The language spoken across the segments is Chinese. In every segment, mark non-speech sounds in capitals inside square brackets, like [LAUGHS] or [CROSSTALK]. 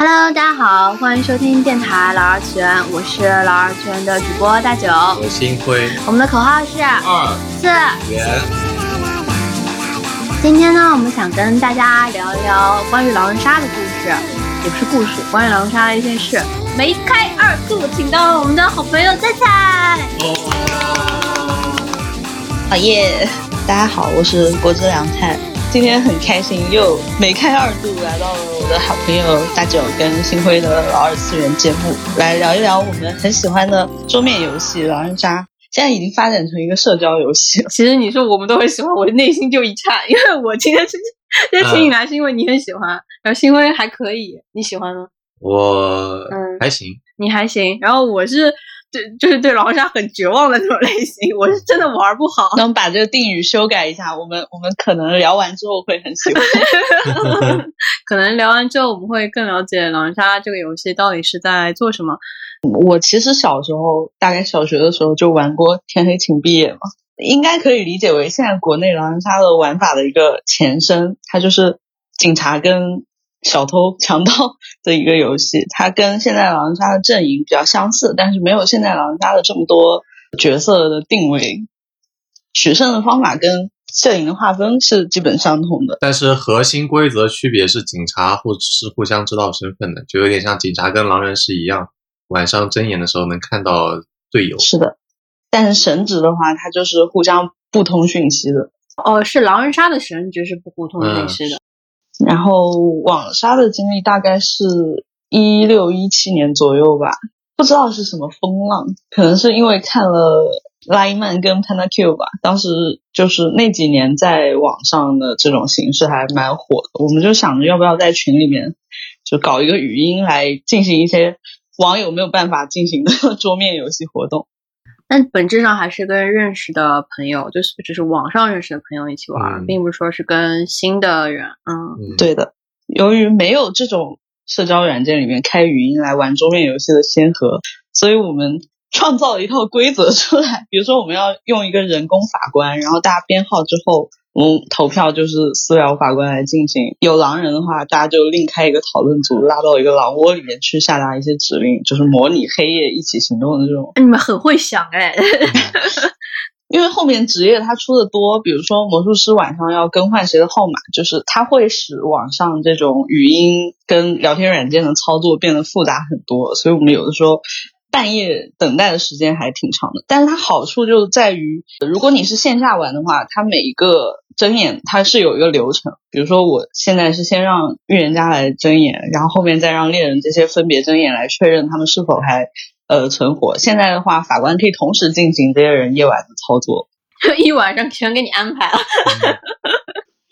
Hello，大家好，欢迎收听电台老二次元，我是老二次元的主播大九。我星辉我们的口号是二四。元，今天呢，我们想跟大家聊一聊关于狼人杀的故事，也不是故事，关于狼人杀的一件事。梅开二度，请到了我们的好朋友菜菜。好耶！大家好，我是国之凉菜。今天很开心，又梅开二度来到了我的好朋友大九跟星辉的老二次元节目，来聊一聊我们很喜欢的桌面游戏狼人杀。现在已经发展成一个社交游戏了。其实你说我们都很喜欢，我的内心就一颤，因为我今天是今天请你来是因为你很喜欢，然后星辉还可以，你喜欢吗？我嗯还行，你还行，然后我是对就是对狼人杀很绝望的那种类型，我是真的玩不好。那我们把这个定语修改一下，我们我们可能聊完之后会很喜欢。[LAUGHS] 可能聊完之后，我们会更了解狼人杀这个游戏到底是在做什么。我其实小时候，大概小学的时候就玩过《天黑请闭眼》嘛，应该可以理解为现在国内狼人杀的玩法的一个前身。它就是警察跟小偷、强盗 [LAUGHS] 的一个游戏，它跟现在狼人杀的阵营比较相似，但是没有现在狼人杀的这么多角色的定位，取胜的方法跟阵营的划分是基本相同的。但是核心规则区别是警察或是互相知道身份的，就有点像警察跟狼人是一样，晚上睁眼的时候能看到队友。是的，但是神职的话，它就是互相不通讯息的。哦，是狼人杀的神职是不互通讯息的。然后网杀的经历大概是一六一七年左右吧，不知道是什么风浪，可能是因为看了拉伊曼跟 Panda Q 吧，当时就是那几年在网上的这种形式还蛮火的，我们就想着要不要在群里面就搞一个语音来进行一些网友没有办法进行的 [LAUGHS] 桌面游戏活动。但本质上还是跟认识的朋友，就是只是网上认识的朋友一起玩，嗯并不是说是跟新的人。嗯，嗯，对的，由于没有这种社交软件里面开语音来玩桌面游戏的先河，所以我们 [LAUGHS] 创造了一套规则出来。比如说，我们要用一个人工法官，然后大家编号之后，我们投票就是私聊法官来进行。有狼人的话，大家就另开一个讨论组，拉到一个狼窝里面去下达一些指令，就是模拟黑夜一起行动的这种。你们很会想哎。[LAUGHS] 因为后面职业它出的多，比如说魔术师晚上要更换谁的号码，就是它会使网上这种语音跟聊天软件的操作变得复杂很多，所以我们有的时候半夜等待的时间还挺长的。但是它好处就在于，如果你是线下玩的话，它每一个睁眼它是有一个流程，比如说我现在是先让预言家来睁眼，然后后面再让猎人这些分别睁眼来确认他们是否还。呃，存活。现在的话，法官可以同时进行这些人夜晚的操作。[LAUGHS] 一晚上全给你安排了。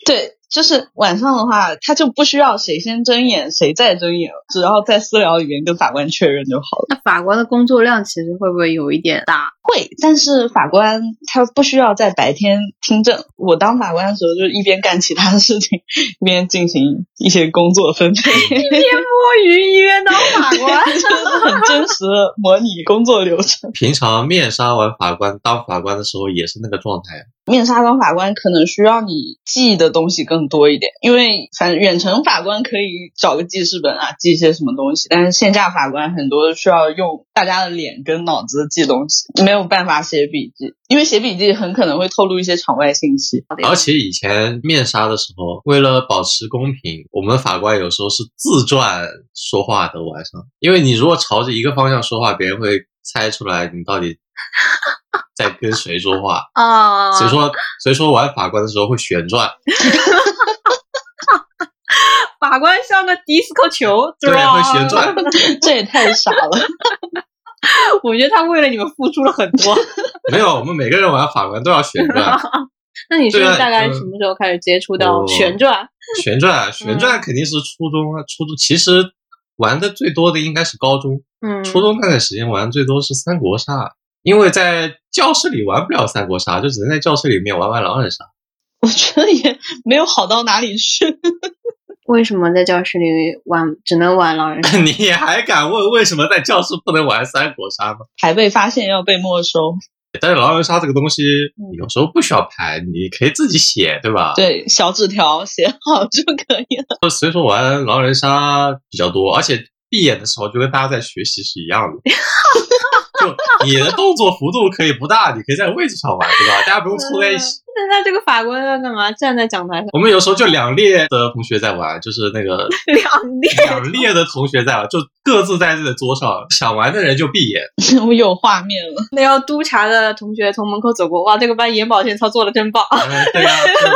对，就是晚上的话，他就不需要谁先睁眼，谁再睁眼了，只要在私聊里面跟法官确认就好了。那法官的工作量其实会不会有一点大？会，但是法官他不需要在白天听证。我当法官的时候，就一边干其他的事情，[LAUGHS] 一边进行一些工作分配，[LAUGHS] 一边摸鱼一边当法官。[LAUGHS] 就是很真实的模拟工作流程。平常面杀完法官当法官的时候也是那个状态。面杀当法官可能需要你记的东西更更多一点，因为反正远程法官可以找个记事本啊，记一些什么东西，但是线下法官很多需要用大家的脸跟脑子记东西，没有办法写笔记，因为写笔记很可能会透露一些场外信息。而且以前面杀的时候，为了保持公平，我们法官有时候是自转说话的晚上，因为你如果朝着一个方向说话，别人会猜出来你到底在跟谁说话。[LAUGHS] 啊，所以说，所以说玩法官的时候会旋转，[LAUGHS] 法官像个迪斯科球，对吧？会旋转。[LAUGHS] 这也太傻了。我觉得他为了你们付出了很多。没有，我们每个人玩法官都要旋转，那你是大概什么时候开始接触到我旋转？旋转，旋转肯定是初中啊，初中其实玩的最多的应该是高中，嗯，初中那段时间玩最多是三国杀，因为在教室里玩不了三国杀，就只能在教室里面玩玩狼人杀。[LAUGHS] 我觉得也没有好到哪里去。[LAUGHS] 为什么在教室里玩只能玩狼人杀？[LAUGHS] 你还敢问为什么在教室不能玩三国杀吗？牌被发现要被没收，但是狼人杀这个东西嗯有时候不需要牌，你可以自己写，对吧？对，小纸条写好就可以了。所以说玩狼人杀比较多，而且闭眼的时候就跟大家在学习是一样的。就你的动作幅度可以不大，你可以在位置上玩，对吧？大家不用凑在一起。那他这个法官要干嘛？站在讲台上，我们有时候就两列的同学在玩，就是那个 [LAUGHS] 两列。两列的同学在玩，就各自在这个桌上，想玩的人就闭眼。我 [LAUGHS] 有画面了，那要督察的同学从门口走过，哇，这个班眼保健操做的真棒。嗯对呀、[LAUGHS] 就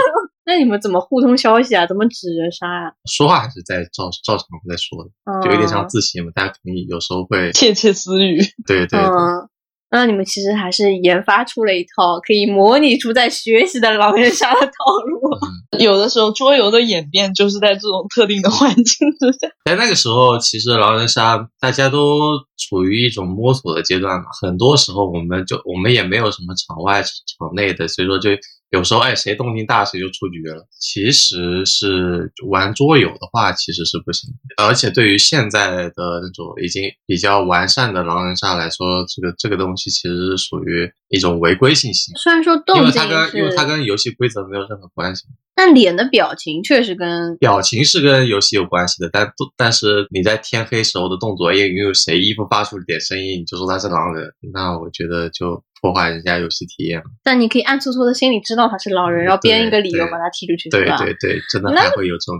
那你们怎么互通消息啊？怎么指着杀啊、说话还是在照照常在说的，嗯、就有点像自习嘛，大家肯定有时候会，窃窃私语。对对对，嗯，那你们其实还是研发出了一套可以模拟出在学习的狼人杀的套路。[LAUGHS] 有的时候桌游的演变就是在这种特定的环境之下。[LAUGHS] 在那个时候，其实狼人杀大家都处于一种摸索的阶段嘛，很多时候我们就我们也没有什么场外场内的，所以说就有时候哎谁动静大谁就出局了。其实是玩桌游的话，其实是不行，而且对于现在的那种已经比较完善的狼人杀来说，这个这个东西其实是属于一种违规信息。虽然说动静为它跟因为，它跟游戏规则没有任何关系，但脸的表情确实跟表情是跟游戏有关系的，但但是你在天黑时候的动作，因为因为谁衣服发出了点声音，你就说他是狼人，那我觉得就破坏人家游戏体验了。但你可以暗搓搓的心里知道他是狼人，然后编一个理由把他踢出去，对吧？对对，真的那还会有这种。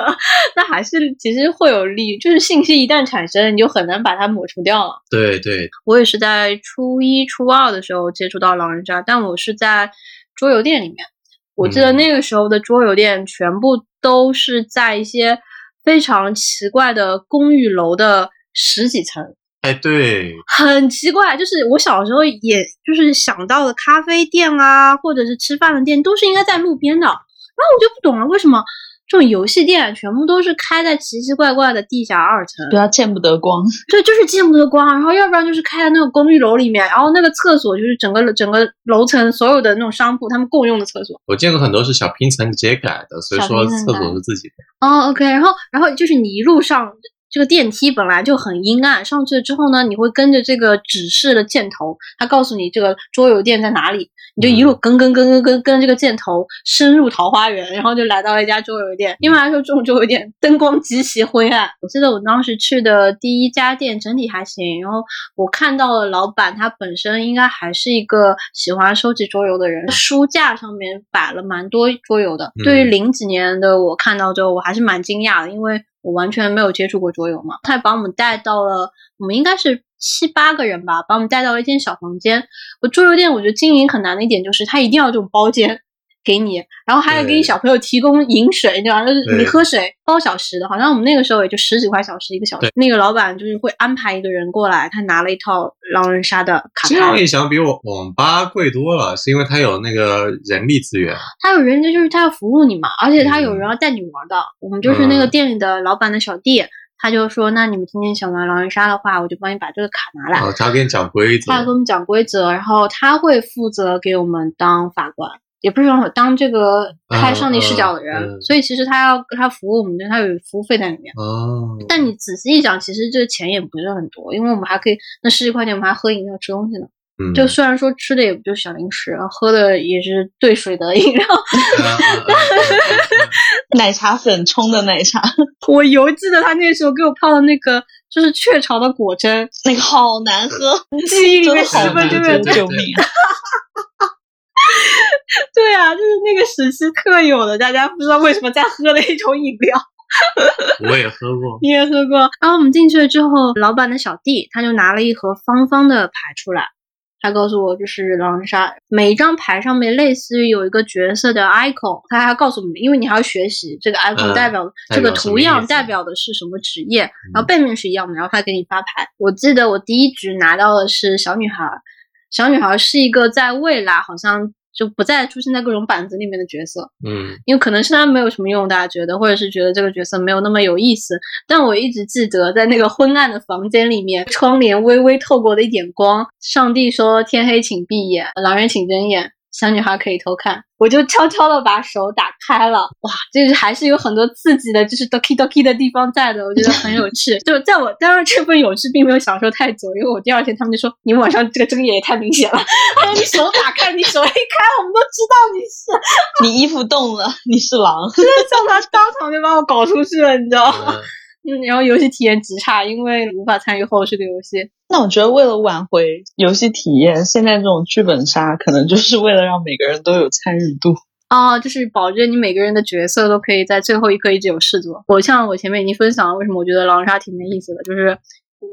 [LAUGHS] 那还是其实会有利，就是信息一旦产生，你就很难把它抹除掉了。对对，我也是在初一、初二的时候接触到狼人杀，但我是在桌游店里面。我记得嗯那个时候的桌游店全部都是在一些非常奇怪的公寓楼的十几层，哎对，很奇怪。就是我小时候也就是想到的咖啡店啊，或者是吃饭的店，都是应该在路边的。然后我就不懂了，为什么这种游戏店全部都是开在奇奇怪怪的地下二层？对啊，见不得光。对，就是见不得光，然后要不然就是开在那个公寓楼里面，然后那个厕所就是整个整个楼层所有的那种商铺他们共用的厕所。我见过很多是小拼层直接改的，所以说厕所是自己的。哦，OK，然后然后就是你一路上这个电梯本来就很阴暗，上去了之后呢，你会跟着这个指示的箭头，它告诉你这个桌游店在哪里，你就一路跟跟跟跟跟跟这个箭头深入桃花源，然后就来到了一家桌游店。一般来说，这种桌游店灯光极其灰暗。我记得我当时去的第一家店整体还行，然后我看到了老板他本身应该还是一个喜欢收集桌游的人，书架上面摆了蛮多桌游的。嗯对于零几年的我看到之后，我还是蛮惊讶的，因为我完全没有接触过桌游嘛。他把我们带到了，我们应该是七八个人吧，把我们带到了一间小房间。我桌游店我觉得经营很难的一点就是，他一定要这种包间。给你，然后还要给你小朋友提供饮水，对吧？就是你喝水包小时的，好像我们那个时候也就十几块小时一个小时对。那个老板就是会安排一个人过来，他拿了一套狼人杀的卡这样牌，一想，比我网吧贵多了，是因为他有那个人力资源。他有人家就是他要服务你嘛，而且他有嗯人要带你玩的。我们就是那个嗯店里的老板的小弟，他就说，那你们今天想玩狼人杀的话，我就帮你把这个卡拿来。哦，他要给你讲规则他。会给我们讲规则，然后他会负责给我们当法官，也不是说当这个开上帝视角的人，嗯嗯嗯所以其实他要他服务我们，他有服务费在里面。哦，但你仔细一想，其实这个钱也不是很多，因为我们还可以那十几块钱，我们还喝饮料、吃东西呢。嗯，就虽然说吃的也不就是小零食，喝的也是兑水的饮料。[LAUGHS] 奶茶粉冲的奶茶，[LAUGHS] 我犹记得他那时候给我泡的那个就是雀巢的果珍，那个好难喝，记忆里面十真的好分之远。难喝，对救命！[LAUGHS] 对啊，就是那个时期特有的，大家不知道为什么在喝的一种饮料。我也喝过。[LAUGHS] 你也喝过。然后我们进去了之后，老板的小弟他就拿了一盒方方的牌出来，他告诉我就是狼人杀，每一张牌上面类似于有一个角色的 icon，他还告诉我们，因为你还要学习这个 icon 嗯代表、代这个图样代表的是什么职业，然后背面是一样的，然后他给你发牌。我记得我第一局拿到的是小女孩，小女孩是一个在未来好像。就不再出现在各种板子里面的角色，嗯，因为可能是他没有什么用，大家觉得，或者是觉得这个角色没有那么有意思。但我一直记得，在那个昏暗的房间里面，窗帘微微透过的一点光，上帝说：“天黑请闭眼，狼人请睁眼。”小女孩可以偷看，我就悄悄的把手打开了，哇，就是还是有很多刺激的，就是 doki doki 的地方在的，我觉得很有趣。就在我当然这份有趣并没有享受太久，因为我第二天他们就说你晚上这个睁眼也太明显了，[LAUGHS] 还有你手打开，你手一开，我们都知道你是，你衣服动了，你是狼。真的叫他当场就把我搞出去了，你知道吗？然后游戏体验极差，因为无法参与后续的游戏。那我觉得为了挽回游戏体验，现在这种剧本杀可能就是为了让每个人都有参与度。啊，就是保证你每个人的角色都可以在最后一刻一直有事做。我像我前面已经分享了，为什么我觉得狼人杀挺没意思的，就是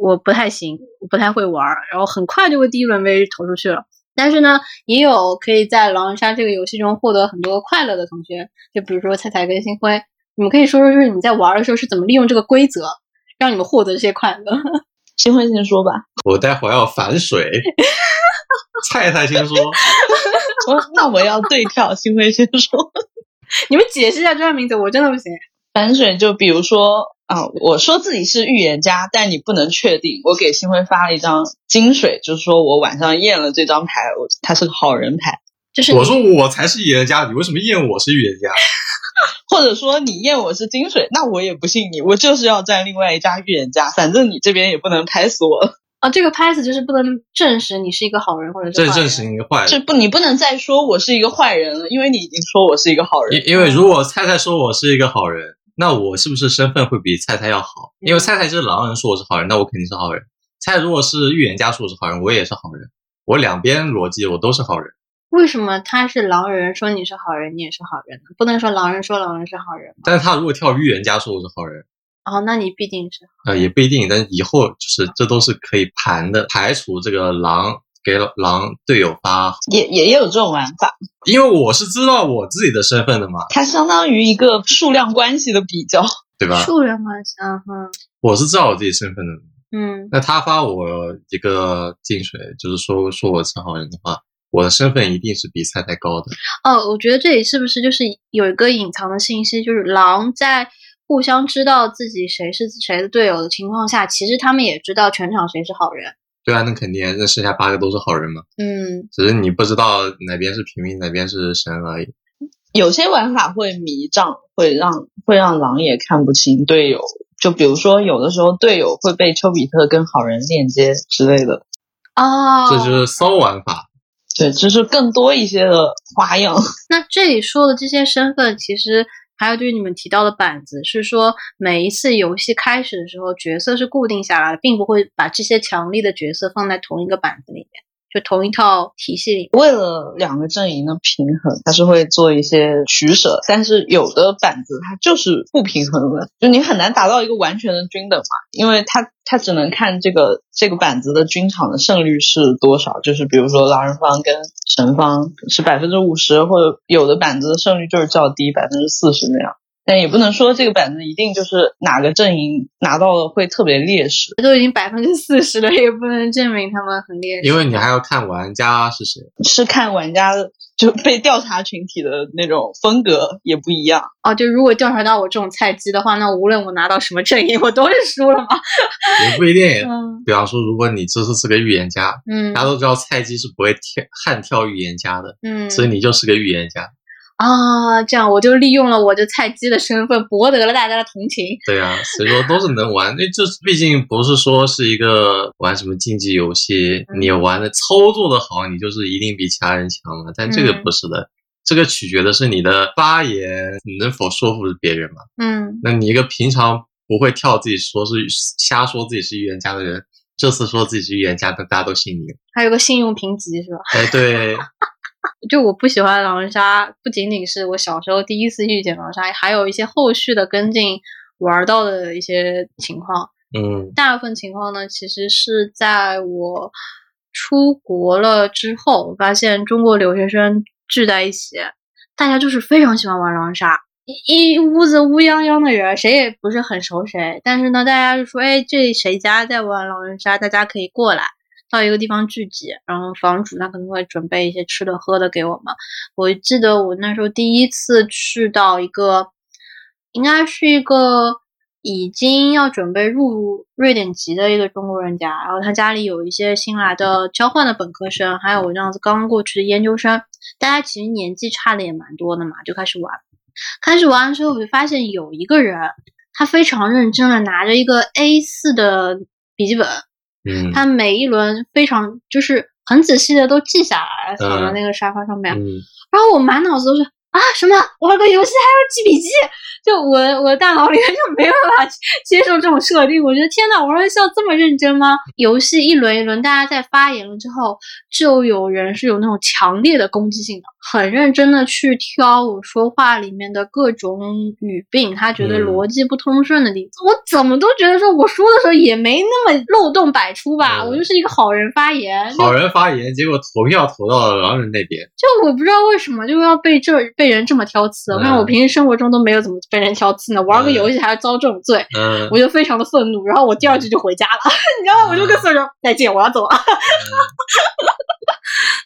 我不太行，我不太会玩儿，然后很快就会第一轮被投出去了。但是呢，也有可以在狼人杀这个游戏中获得很多快乐的同学，就比如说菜菜跟星辉，你们可以说说，就是你在玩的时候是怎么利用这个规则，让你们获得这些快乐。[LAUGHS] 新辉先说吧，我待会儿要反水，[LAUGHS] 菜菜先说。[LAUGHS] 我那我要对跳，新辉先说。你们解释一下这段名字，我真的不行。反水就比如说啊，我说自己是预言家，但你不能确定。我给新辉发了一张金水，就是说我晚上验了这张牌，我他是个好人牌。就是我说我才是预言家，你为什么验我是预言家？[LAUGHS] 或者说你验我是金水，那我也不信你，我就是要站另外一家预言家，反正你这边也不能拍死我，啊，[LAUGHS] 这个 pass 就是不能证实你是一个好人或者是坏人这证实你坏人。这不你不能再说我是一个坏人了，因为你已经说我是一个好人。因因为如果菜菜说我是一个好人，那我是不是身份会比菜菜要好？因为菜菜是狼人说我是好人，那我肯定是好人。菜菜如果是预言家说我是好人，我也是好人。我两边逻辑我都是好人。为什么他是狼人说你是好人，你也是好人呢？不能说狼人说狼人是好人吗？但是他如果跳预言家说我是好人，哦，那你必定是呃，也不一定。但是以后就是这都是可以盘的，排除这个狼给狼队友发，也也也有这种玩法，因为我是知道我自己的身份的嘛，它相当于一个数量关系的比较。[LAUGHS] 对吧？数量关系，嗯哼，我是知道我自己身份的。嗯，那他发我一个进水，就是说说我是好人的话，我的身份一定是比菜菜高的。哦，我觉得这里是不是就是有一个隐藏的信息，就是狼在互相知道自己谁是谁的队友的情况下，其实他们也知道全场谁是好人。对啊，那肯定，那剩下八个都是好人嘛，嗯，只是你不知道哪边是平民，哪边是神而已。有些玩法会迷障，会让会让狼也看不清队友。就比如说，有的时候队友会被丘比特跟好人链接之类的。哦，这就是骚玩法。对，就是更多一些的花样。[LAUGHS] 那这里说的这些身份，其实还有对于你们提到的板子，是说每一次游戏开始的时候，角色是固定下来的，并不会把这些强力的角色放在同一个板子里面，就同一套体系里。为了两个阵营的平衡，它是会做一些取舍，但是有的板子它就是不平衡的，就你很难达到一个完全的均等嘛，因为它它只能看这个这个板子的均场的胜率是多少，就是比如说狼人方跟神方是百分之五十，或者有的板子的胜率就是较低，百分之四十那样。但也不能说这个板子一定就是哪个阵营拿到了会特别劣势，都已经百分之四十了，也不能证明他们很劣势。因为你还要看玩家是谁。是看玩家就被调查群体的那种风格也不一样。哦，就如果调查到我这种菜鸡的话，那无论我拿到什么阵营，我都是输了嘛。也不一定。[LAUGHS] 嗯比方说，如果你这次是个预言家，嗯大家都知道菜鸡是不会跳悍跳预言家的，嗯，所以你就是个预言家。啊，这样我就利用了我这菜鸡的身份，博得了大家的同情。对啊，所以说都是能玩。那这毕竟不是说是一个玩什么竞技游戏，嗯你玩的操作的好，你就是一定比其他人强了。但这个嗯不是的，这个取决的是你的发言你能否说服别人嘛。嗯，那你一个平常不会跳自己说是瞎说自己是预言家的人，这次说自己是预言家，那大家都信你。还有个信用评级是吧？哎，对，就我不喜欢狼人杀，不仅仅是我小时候第一次遇见狼人杀，还有一些后续的跟进玩到的一些情况。嗯大部分情况呢，其实是在我出国了之后，我发现中国留学生聚在一起，大家就是非常喜欢玩狼人杀，一一屋子乌泱泱的人，谁也不是很熟谁，但是呢，大家就说，哎，这谁家在玩狼人杀，大家可以过来。到一个地方聚集，然后房主他可能会准备一些吃的喝的给我们。我记得我那时候第一次去到一个，应该是一个已经要准备入瑞典籍的一个中国人家，然后他家里有一些新来的交换的本科生，还有我这样子刚过去的研究生。大家其实年纪差的也蛮多的嘛，就开始玩。开始玩的时候，我就发现有一个人，他非常认真的拿着一个 A 4的笔记本，嗯，他每一轮非常就是很仔细的都记下来，躺在那个沙发上面。嗯。然后我满脑子都是啊什么玩个游戏还要记笔记，就我我的大脑里面就没有办法接受这种设定。我觉得天呐，玩游戏要这么认真吗？游戏一轮一轮，大家在发言了之后，就有人是有那种强烈的攻击性的，很认真的去挑我说话里面的各种语病，他觉得嗯逻辑不通顺的地方。我怎么都觉得说我说的时候也没那么漏洞百出吧，嗯我就是一个好人发言，好人发言，结果投票投到了狼人那边。就我不知道为什么就要被这被人这么挑刺。我看我嗯平时生活中都没有怎么被人挑刺呢，玩个嗯游戏还要遭这种罪，嗯，我就非常的愤怒。然后我第二句就回家了，[LAUGHS] 你知道吗？我就跟所有人说再见，我要走了。[LAUGHS]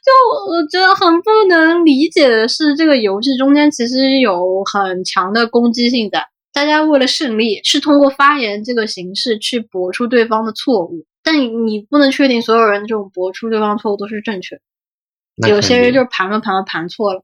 就我觉得很不能理解的是，这个游戏中间其实有很强的攻击性在。大家为了胜利，是通过发言这个形式去驳出对方的错误，但你你不能确定所有人这种驳出对方错误都是正确的。有些人就是盘了盘了盘错了，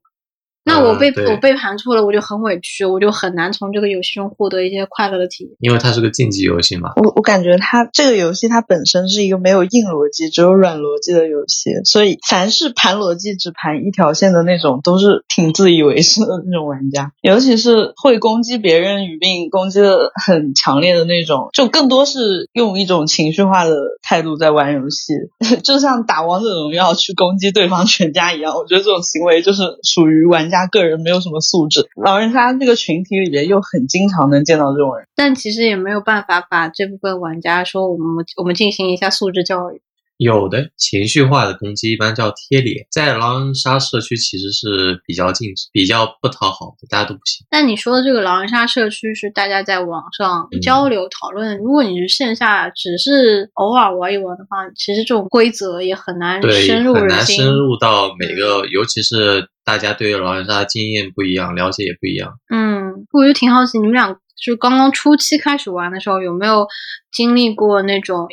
那我被、嗯我被盘错了，我就很委屈，我就很难从这个游戏中获得一些快乐的体验。因为它是个竞技游戏嘛。我我感觉它这个游戏它本身是一个没有硬逻辑，只有软逻辑的游戏，所以凡是盘逻辑只盘一条线的那种，都是挺自以为是的那种玩家。尤其是会攻击别人语病、攻击的很强烈的那种，就更多是用一种情绪化的态度在玩游戏，[LAUGHS] 就像打王者荣耀去攻击对方全家一样。我觉得这种行为就是属于玩家他个人没有什么素质。老人家这个群体里边又很经常能见到这种人。但其实也没有办法把这部分玩家说我们我们进行一下素质教育。有的情绪化的攻击一般叫贴脸，在狼人杀社区其实是比较禁止、比较不讨好的，大家都不行。但你说的这个狼人杀社区是大家在网上嗯交流讨论，如果你是线下只是偶尔玩一玩的话，其实这种规则也很难对，深入很难。深入到每个，尤其是大家对狼人杀的经验不一样，了解也不一样。嗯，我就挺好奇，你们俩就刚刚初期开始玩的时候，有没有经历过那种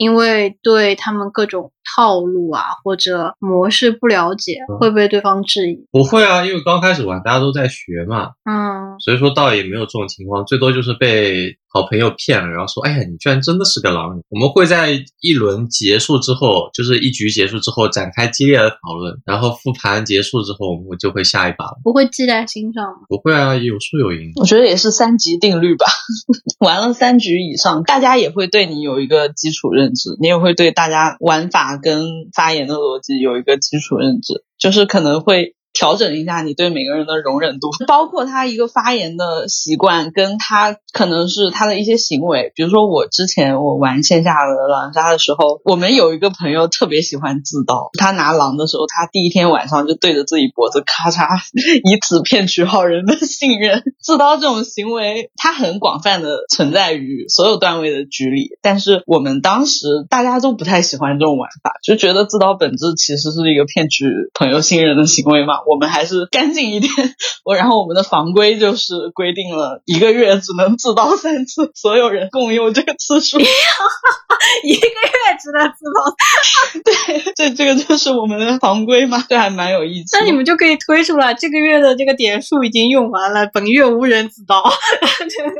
因为对他们各种套路啊或者模式不了解，嗯会被对方质疑？不会啊，因为刚开始玩，大家都在学嘛，嗯，所以说倒也没有这种情况，最多就是被好朋友骗了，然后说：“哎呀，你居然真的是个狼人。”我们会在一轮结束之后，就是一局结束之后展开激烈的讨论，然后复盘结束之后，我们就会下一把了。不会记在心上吗？不会啊，有输有赢。我觉得也是三级定律吧，[LAUGHS] 玩了三局以上，大家也会对你有一个基础认你也会对大家玩法跟发言的逻辑有一个基础认知，就是可能会。调整一下你对每个人的容忍度，包括他一个发言的习惯，跟他可能是他的一些行为。比如说，我之前我玩线下的狼杀的时候，我们有一个朋友特别喜欢自刀，他拿狼的时候，他第一天晚上就对着自己脖子咔嚓，以此骗取好人的信任。自刀这种行为，它很广泛的存在于所有段位的局里，但是我们当时大家都不太喜欢这种玩法，就觉得自刀本质其实是一个骗取朋友信任的行为嘛。我们还是干净一点。[LAUGHS] 我然后我们的房规就是规定了一个月只能自刀三次，所有人共用这个次数。[LAUGHS] 一个月只能自动，[LAUGHS] 对，这这个就是我们的房规嘛，这还蛮有意思。那你们就可以推出来，这个月的这个点数已经用完了，本月无人自刀。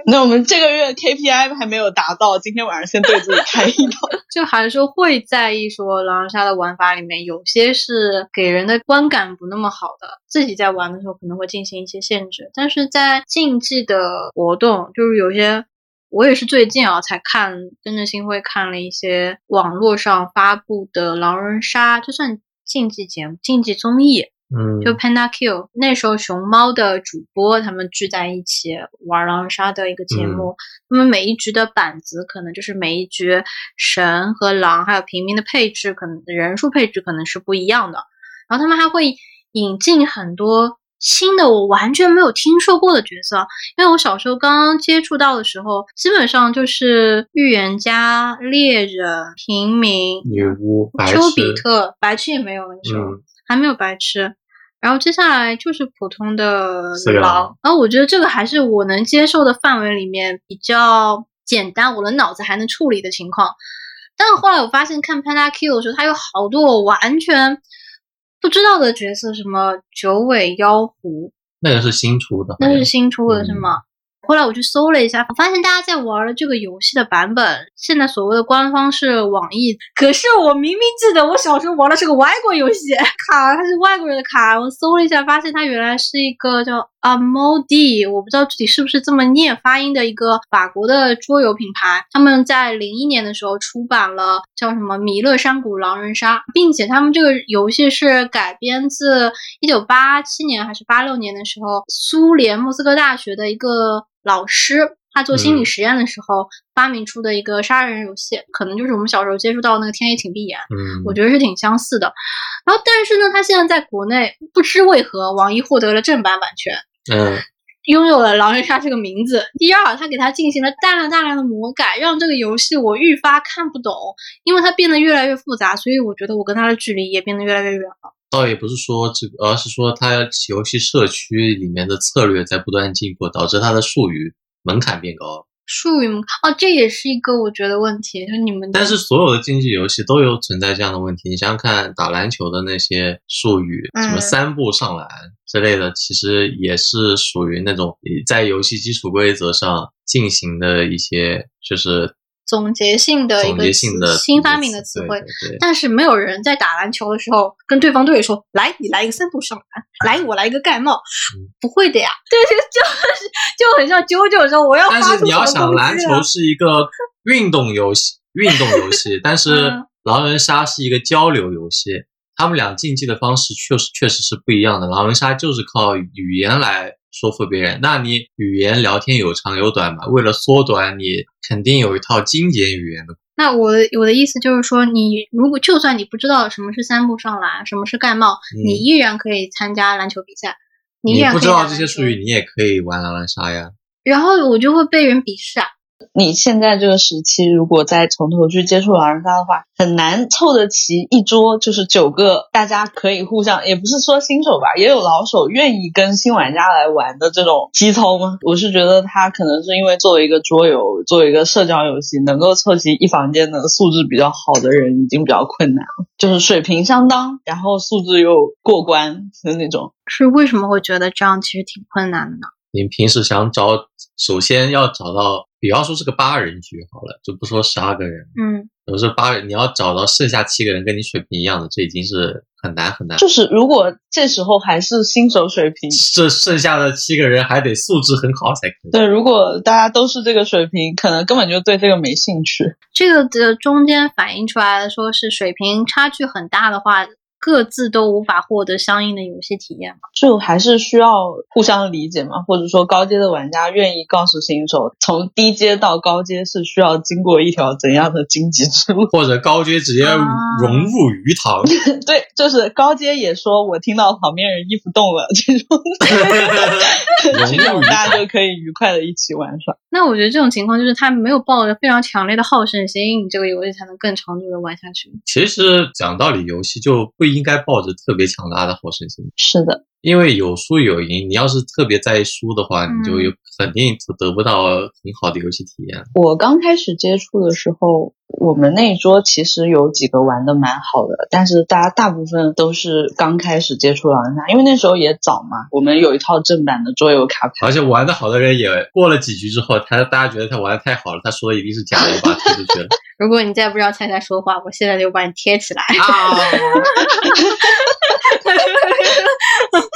那我们这个月 KPI 还没有达到，今天晚上先对自己开一刀。就还是说会在意说狼人杀的玩法里面有些是给人的观感不那么好的，自己在玩的时候可能会进行一些限制，但是在竞技的活动，就是有些我也是最近啊才看跟着新辉看了一些网络上发布的狼人杀，就算竞技节目、竞技综艺，嗯，就 Panda Q 那时候熊猫的主播他们聚在一起玩狼人杀的一个节目，他们每一局的板子可能就是每一局神和狼还有平民的配置，可能人数配置可能是不一样的。然后他们还会引进很多新的我完全没有听说过的角色，因为我小时候刚刚接触到的时候，基本上就是预言家、猎人、平民、女巫、白丘，比特，白痴也没有那个时候。嗯，还没有白痴。然后接下来就是普通的狼狼，然后我觉得这个还是我能接受的范围里面比较简单，我的脑子还能处理的情况。但后来我发现看 Panda Q 的时候，它有好多我完全不知道的角色，什么九尾妖狐，那个是新出的，那是新出的，嗯。是吗？后来我去搜了一下，我发现大家在玩的这个游戏的版本，现在所谓的官方是网易，可是我明明记得我小时候玩的是个外国游戏，[LAUGHS] 卡它是外国人的卡，我搜了一下，发现它原来是一个叫 Amodi，我不知道具体是不是这么念发音的一个法国的桌游品牌，他们在零一年的时候出版了叫什么《弥勒山谷狼人杀》，并且他们这个游戏是改编自一九八七年还是八六年的时候，苏联莫斯科大学的一个老师，他做心理嗯实验的时候、发明出的一个杀人游戏，可能就是我们小时候接触到的那个《天黑请闭眼》。嗯，我觉得是挺相似的。然后，但是呢，他现在在国内不知为何，网易获得了正版版权，嗯拥有了狼人杀这个名字。第二，他给它进行了大量大量的魔改，让这个游戏我愈发看不懂，因为它变得越来越复杂，所以我觉得我跟它的距离也变得越来越远了。倒也不是说这个，而是说它游戏社区里面的策略在不断进步，导致它的术语门槛变高。术语吗哦，这也是一个我觉得问题，就是你们但是所有的竞技游戏都有存在这样的问题。你想想看，打篮球的那些术语，嗯什么三步上篮之类的，其实也是属于那种在游戏基础规则上进行的一些，就是总结性的一总个新发明的词汇。但是没有人在打篮球的时候跟对方队友说：“来，你来一个三步上篮，来，我来一个盖帽。嗯不会的呀，[LAUGHS] 对，就就是就很像啾啾说我要但是你要想，篮球是一个运动游戏，[LAUGHS] 运动游戏，但是嗯狼人杀是一个交流游戏，他们俩竞技的方式确实确实是不一样的。狼人杀就是靠语言来说服别人，那你语言聊天有长有短嘛，为了缩短，你肯定有一套精简语言的。那我我的意思就是说，你如果就算你不知道什么是三步上篮，什么是盖帽，嗯你依然可以参加篮球比赛。你依你然不知道这些术语，你也可以玩狼人杀呀。然后我就会被人鄙视啊。你现在这个时期，如果再从头去接触狼人杀的话，很难凑得齐一桌，就是九个大家可以互相，也不是说新手吧，也有老手愿意跟新玩家来玩的这种基操吗？我是觉得他可能是因为作为一个桌游，作为一个社交游戏，能够凑齐一房间的素质比较好的人已经比较困难了，就是水平相当，然后素质又过关的那种。是为什么会觉得这样其实挺困难的呢？你平时想找，首先要找到，比方说是个八人局好了，就不说十二个人，嗯，有时候八人，你要找到剩下七个人跟你水平一样的，这已经是很难很难。就是如果这时候还是新手水平，这剩下的七个人还得素质很好才可以。对，如果大家都是这个水平，可能根本就对这个没兴趣。这个的中间反映出来的说是水平差距很大的话，各自都无法获得相应的游戏体验嘛。就还是需要互相理解嘛，或者说高阶的玩家愿意告诉新手，从低阶到高阶是需要经过一条怎样的荆棘之路。或者高阶直接啊融入鱼塘，[LAUGHS] 对，就是高阶也说我听到旁边人衣服动了，这种。[LAUGHS] 大家就可以愉快的一起玩耍。那我觉得这种情况就是他没有抱着非常强烈的好胜心，你这个游戏才能更长久的玩下去。其实讲道理，游戏就不应该抱着特别强大的好胜心，是的，因为有输有赢。你要是特别在意输的话，你就有肯定得不到很好的游戏体验。我刚开始接触的时候，我们那一桌其实有几个玩的蛮好的，但是大家大部分都是刚开始接触狼人杀，因为那时候也早嘛。我们有一套正版的桌游卡牌，而且玩的好的人也过了几局之后，他大家觉得他玩的太好了，他说的一定是假的，把他推出去了 [LAUGHS] 如果你再不让菜菜说话，我现在就把你贴起来。啊！[LAUGHS]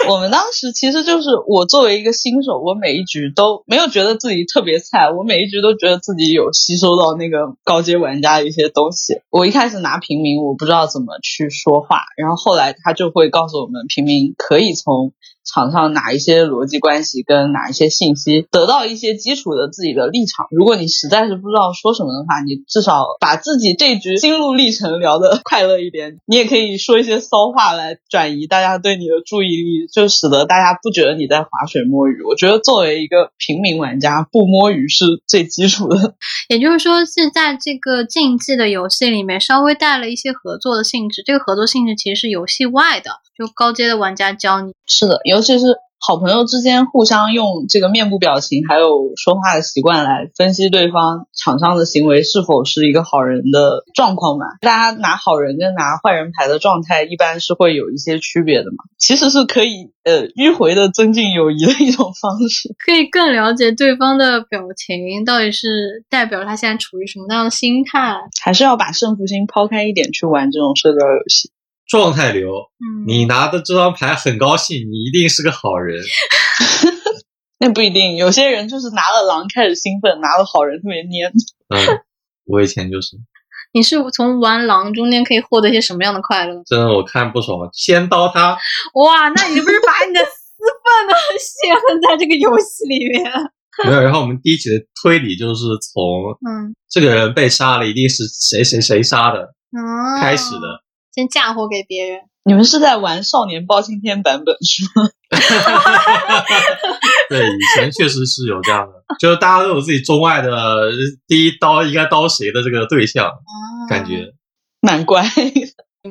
我们当时其实就是我作为一个新手，我每一局都没有觉得自己特别菜，我每一局都觉得自己有吸收到那个高阶玩家的一些东西。我一开始拿平民，我不知道怎么去说话，然后后来他就会告诉我们，平民可以从场上哪一些逻辑关系跟哪一些信息，得到一些基础的自己的立场。如果你实在是不知道说什么的话，你至少把自己这局心路历程聊得 [LAUGHS] 快乐一点。你也可以说一些骚话来转移大家对你的注意力，就使得大家不觉得你在划水摸鱼。我觉得作为一个平民玩家，不摸鱼是最基础的。[LAUGHS] 也就是说，是在这个竞技的游戏里面，稍微带了一些合作的性质。这个合作性质其实是游戏外的，就高阶的玩家教你。是的，尤其是好朋友之间互相用这个面部表情还有说话的习惯来分析对方场上的行为是否是一个好人的状况嘛。大家拿好人跟拿坏人牌的状态一般是会有一些区别的嘛。其实是可以呃迂回的增进友谊的一种方式。可以更了解对方的表情到底是代表他现在处于什么样的心态。还是要把胜负心抛开一点去玩这种社交游戏。状态流，嗯，你拿的这张牌很高兴，你一定是个好人。[LAUGHS] 那不一定，有些人就是拿了狼开始兴奋，拿了好人特别蔫。[LAUGHS] 嗯，我以前就是，你是从玩狼中间可以获得一些什么样的快乐？真的我看不爽，先刀他，哇，那你不是把你的私愤都泄恨在这个游戏里面？[LAUGHS] 没有。然后我们第一集的推理就是从嗯，这个人被杀了，一定是谁谁谁杀的嗯开始的。先嫁祸给别人。你们是在玩少年包青天版本是吗？[LAUGHS] 对，以前确实是有这样的，就是大家都有自己钟爱的第一刀应该刀谁的这个对象感觉。难怪。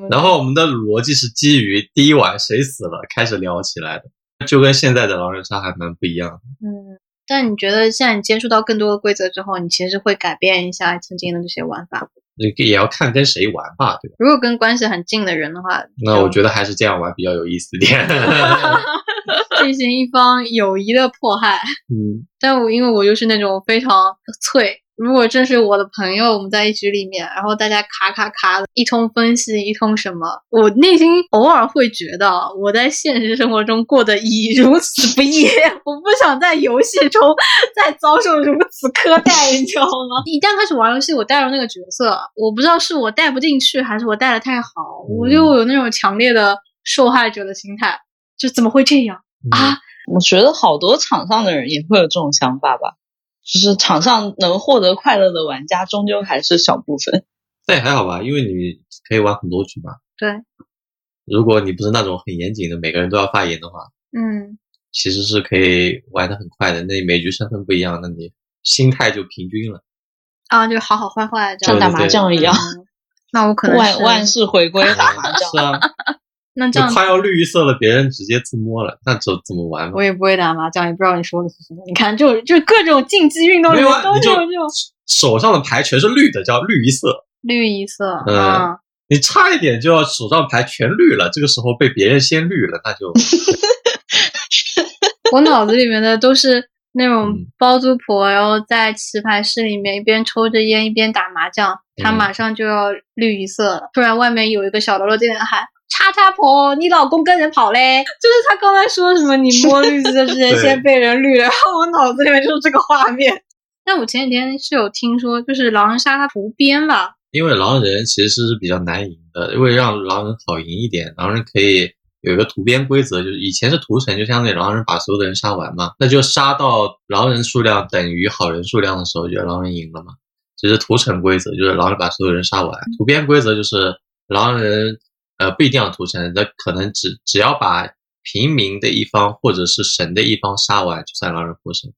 然后我们的逻辑是基于第一晚谁死了开始聊起来的，就跟现在的狼人杀还蛮不一样的。嗯，但你觉得现在你接触到更多的规则之后，你其实会改变一下曾经的这些玩法？这个也要看跟谁玩吧，对吧？如果跟关系很近的人的话，那我觉得还是这样玩比较有意思点。[LAUGHS] [LAUGHS] 进行一方友谊的迫害。嗯，但我因为我又是那种非常脆，如果这是我的朋友，我们在一局里面，然后大家卡卡卡的一通分析，一通什么，我内心偶尔会觉得我在现实生活中过得已如此不易，[LAUGHS] 我不想在游戏中再遭受如此苛待，你知道吗？[LAUGHS] 一旦开始玩游戏，我带入那个角色，我不知道是我带不进去，还是我带的太好，我就有那种强烈的受害者的心态，就怎么会这样啊？我觉得好多场上的人也会有这种想法吧，就是场上能获得快乐的玩家，终究还是小部分。但也还好吧，因为你可以玩很多局嘛。对，如果你不是那种很严谨的，每个人都要发言的话，嗯。其实是可以玩的很快的。那每局身份不一样，那你心态就平均了。啊，就好好坏坏像打麻将一样，嗯那我可能万万事回归打麻将。是啊，那这样就快要绿色了，别人直接自摸了，那怎怎么玩嘛我？也不会打麻将，也不知道你说的是什么。你看，就就各种竞技运动里面都有这种手上的牌全是绿的，叫绿一色。绿一色嗯啊。你差一点就要手上牌全绿了，这个时候被别人先绿了，那就 [LAUGHS] 我脑子里面的都是那种嗯包租婆，然后在棋牌室里面一边抽着烟一边打麻将，他嗯马上就要绿一色了。突然外面有一个小喽啰进来喊。叉叉婆，你老公跟人跑嘞！就是他刚才说什么，你摸绿色之前对先被人绿了，然后我脑子里面就是这个画面。但我前几天是有听说，就是狼人杀它图边吧，因为狼人其实是比较难赢的，为了让狼人好赢一点，狼人可以有一个图边规则，就是以前是屠城，就相当于狼人把所有的人杀完嘛，那就杀到狼人数量等于好人数量的时候，就狼人赢了嘛。这是屠城规则，就是狼人把所有人杀完。图边规则就是狼人呃不一定要屠城，那可能只只要把平民的一方或者是神的一方杀完，就算狼人获胜。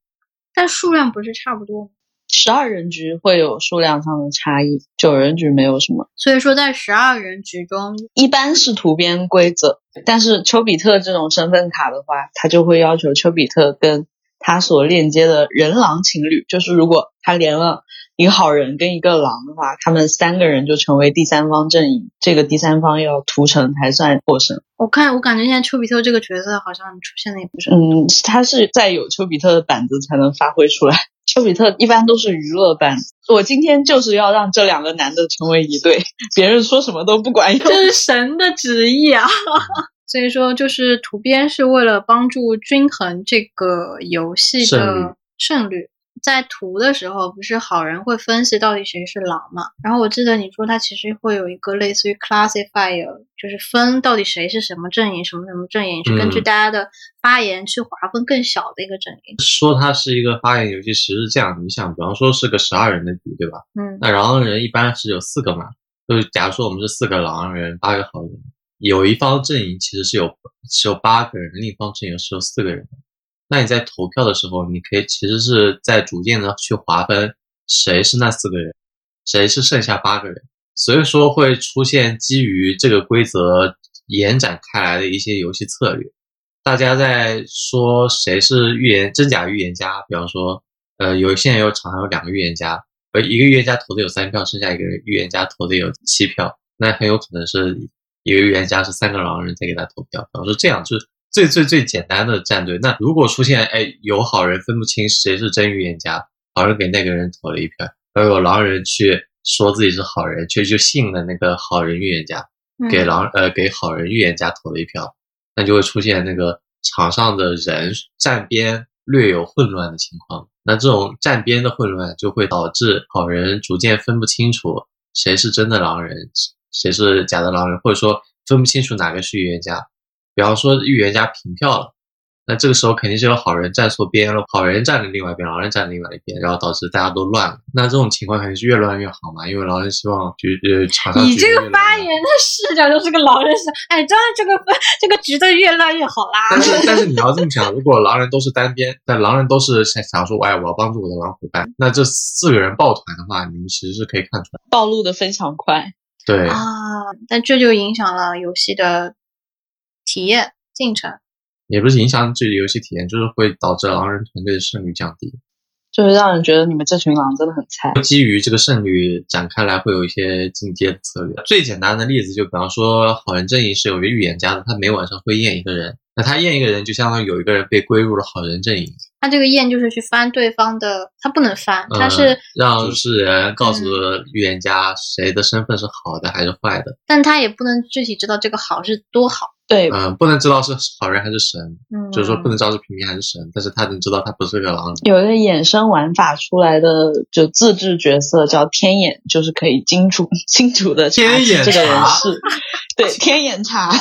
但数量不是差不多吗？十二人局会有数量上的差异，九人局没有什么，所以说在十二人局中，一般是图边规则。但是丘比特这种身份卡的话，他就会要求丘比特跟他所链接的人狼情侣，就是如果他连了一个好人跟一个狼的话，他们三个人就成为第三方阵营，这个第三方要屠城才算获胜。我看我感觉现在丘比特这个角色好像出现的也不是嗯，他是在有丘比特的板子才能发挥出来。丘比特一般都是娱乐版，我今天就是要让这两个男的成为一对，别人说什么都不管用。这是神的旨意啊！[LAUGHS] 所以说，就是图边是为了帮助均衡这个游戏胜率的胜率。在图的时候，不是好人会分析到底谁是狼嘛？然后我记得你说它其实会有一个类似于 classifier，就是分到底谁是什么阵营，什么什么阵营，是根据嗯大家的发言去划分更小的一个阵营。说它是一个发言游戏，其实是这样，你想，比方说是个十二人的局，对吧？嗯那狼人一般是有四个嘛，就是假如说我们是四个狼人，八个好人，有一方阵营其实是有是有八个人，另一方阵营是有四个人的。那你在投票的时候，你可以其实是在逐渐的去划分谁是那四个人，谁是剩下八个人，所以说会出现基于这个规则延展开来的一些游戏策略。大家在说谁是预言真假预言家，比方说，呃，有现在有场上有两个预言家，呃，一个预言家投的有三票，剩下一个预言家投的有七票，那很有可能是一个预言家是三个狼人在给他投票。比方说这样就最最最简单的战队。那如果出现哎有好人分不清谁是真预言家，好人给那个人投了一票，而有狼人去说自己是好人，却就信了那个好人预言家。嗯给狼呃给好人预言家投了一票，那就会出现那个场上的人站边略有混乱的情况。那这种站边的混乱就会导致好人逐渐分不清楚谁是真的狼人，谁是假的狼人，或者说分不清楚哪个是预言家。比方说预言家平票了，那这个时候肯定是有好人站错边了，好人站了另外一边，狼人站了另外一边，然后导致大家都乱了。那这种情况肯定是越乱越好嘛，因为狼人希望局呃场上你这个发言的视角就是个狼人是，哎，当然这个这个局的越乱越好啦。但是但是你要这么想，如果狼人都是单边，但狼人都是想想说，哎，我要帮助我的狼伙伴，那这四个人抱团的话，你们其实是可以看出来，暴露的非常快。对，啊，但这就影响了游戏的体验进程。也不是影响这个游戏体验，就是会导致狼人团队的胜率降低。就是让人觉得你们这群狼真的很菜。基于这个胜率展开来，会有一些进阶的策略。最简单的例子就比方说，好人阵营是有一个预言家的，他每晚上会验一个人，那他验一个人，就相当于有一个人被归入了好人阵营。他这个验就是去翻对方的，他不能翻，他嗯是，让主持人告诉预言家谁的身份是好的还是坏的。但他也不能具体知道这个好是多好。对，嗯，不能知道是好人还是神，嗯，就是说不能知道是平民还是神，但是他能知道他不是个狼人。有一个衍生玩法出来的，就自制角色叫天眼，就是可以清楚清楚的查天眼知这个人查是，对天眼查，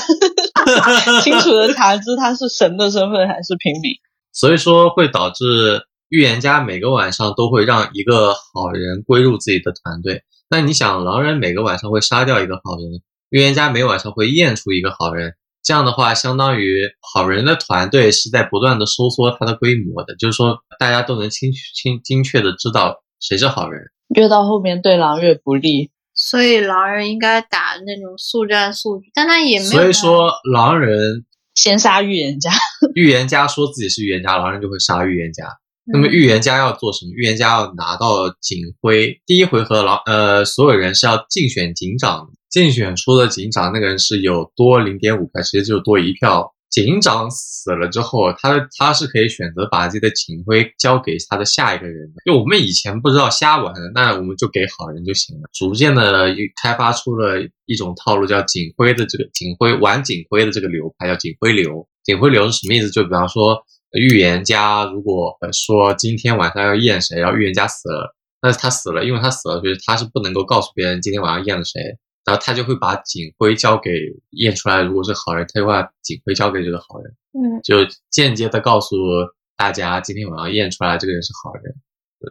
[LAUGHS] 清楚的查知他是神的身份还是平民。所以说会导致预言家每个晚上都会让一个好人归入自己的团队。那你想，狼人每个晚上会杀掉一个好人，预言家每晚上会验出一个好人，这样的话，相当于好人的团队是在不断的收缩它的规模的，就是说大家都能清清精确的知道谁是好人。越到后面对狼越不利，所以狼人应该打那种速战速决，但他也没有。所以，说，狼人先杀预言家。[LAUGHS] 预言家说自己是预言家，狼人就会杀预言家。那么嗯预言家要做什么？预言家要拿到警徽。第一回合狼呃，所有人是要竞选警长的，竞选出的警长那个人是有多零点五票，其实就多一票。警长死了之后，他他是可以选择把自己的警徽交给他的下一个人的。就我们以前不知道瞎玩，那我们就给好人就行了。逐渐的开发出了一种套路，叫警徽的这个警徽玩警徽的这个流派，叫警徽流。警徽流是什么意思？就比方说。预言家如果说今天晚上要验谁，然后预言家死了，那他死了，因为他死了，所以他是不能够告诉别人今天晚上验了谁，然后他就会把警徽交给验出来，如果是好人，他就会把警徽交给这个好人，嗯，就间接的告诉大家今天晚上验出来这个人是好人。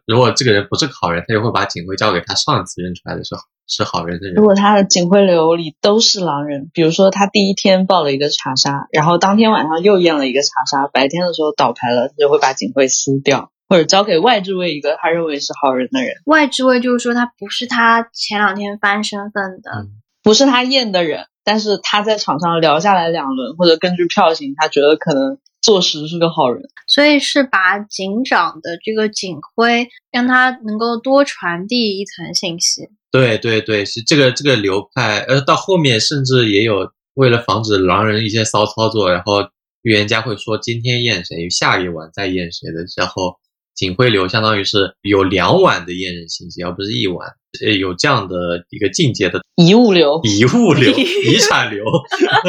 如果这个人不是好人，他就会把警徽交给他上一次认出来的是是好人的人如。果他的警徽流里都是狼人，比如说他第一天报了一个查杀，然后当天晚上又验了一个查杀，白天的时候倒牌了，他就会把警徽撕掉，或者交给外置位一个他认为是好人的人，外置位就是说他不是他前两天翻身份的，嗯不是他验的人，但是他在场上聊下来两轮，或者根据票型，他觉得可能坐实是个好人。所以是把警长的这个警徽让他能够多传递一层信息。对对对，是这个这个流派，呃，到后面甚至也有为了防止狼人一些骚操作，然后预言家会说今天验谁，下一晚再验谁的，然后警徽流相当于是有两晚的验人信息，而不是一晚，呃，有这样的一个境界的遗物流，遗物流、[LAUGHS] 遗产流。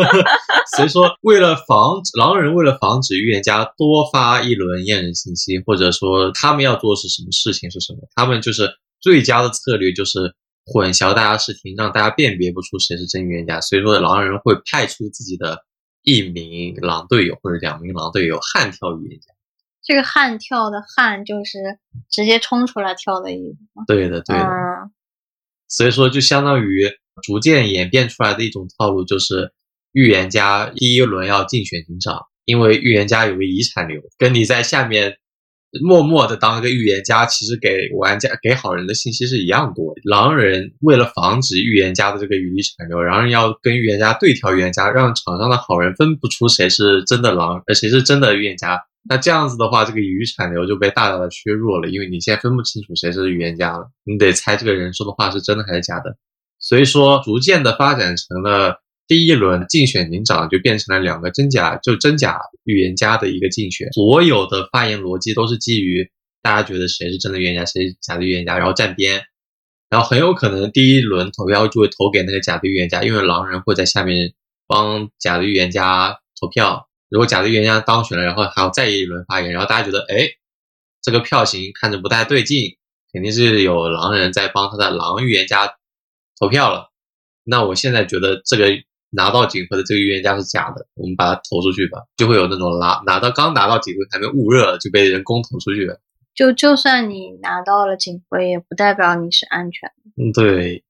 [LAUGHS] 所以说，为了防止狼人，为了防止预言家多发一轮验人信息，或者说他们要做是什么事情是什么，他们就是最佳的策略就是混淆大家视听，让大家辨别不出谁是真预言家。所以说，狼人会派出自己的一名狼队友或者两名狼队友悍跳预言家。这个悍跳的悍就是直接冲出来跳的意思。对的，对的。嗯，所以说，就相当于逐渐演变出来的一种套路，就是预言家第一轮要竞选警长，因为预言家有个遗产流，跟你在下面默默的当一个预言家，其实给玩家给好人的信息是一样多。狼人为了防止预言家的这个语义残留，狼人要跟预言家对调预言家，让场上的好人分不出谁是真的狼，呃谁是真的预言家。那这样子的话，这个语产流就被大大的削弱了，因为你现在分不清楚谁是预言家了，你得猜这个人说的话是真的还是假的。所以说，逐渐的发展成了第一轮竞选警长就变成了两个真假就真假预言家的一个竞选，所有的发言逻辑都是基于大家觉得谁是真的预言家，谁是假的预言家，然后站边，然后很有可能第一轮投票就会投给那个假的预言家，因为狼人会在下面帮假的预言家投票。如果假的预言家当选了，然后还要再一轮发言，然后大家觉得哎，这个票型看着不太对劲，肯定是有狼人在帮他的狼预言家投票了。那我现在觉得这个拿到警徽的这个预言家是假的，我们把它投出去吧，就会有那种拿拿到刚拿到警徽还没捂热就被人工投出去了。就就算你拿到了警徽，也不代表你是安全的。嗯，对，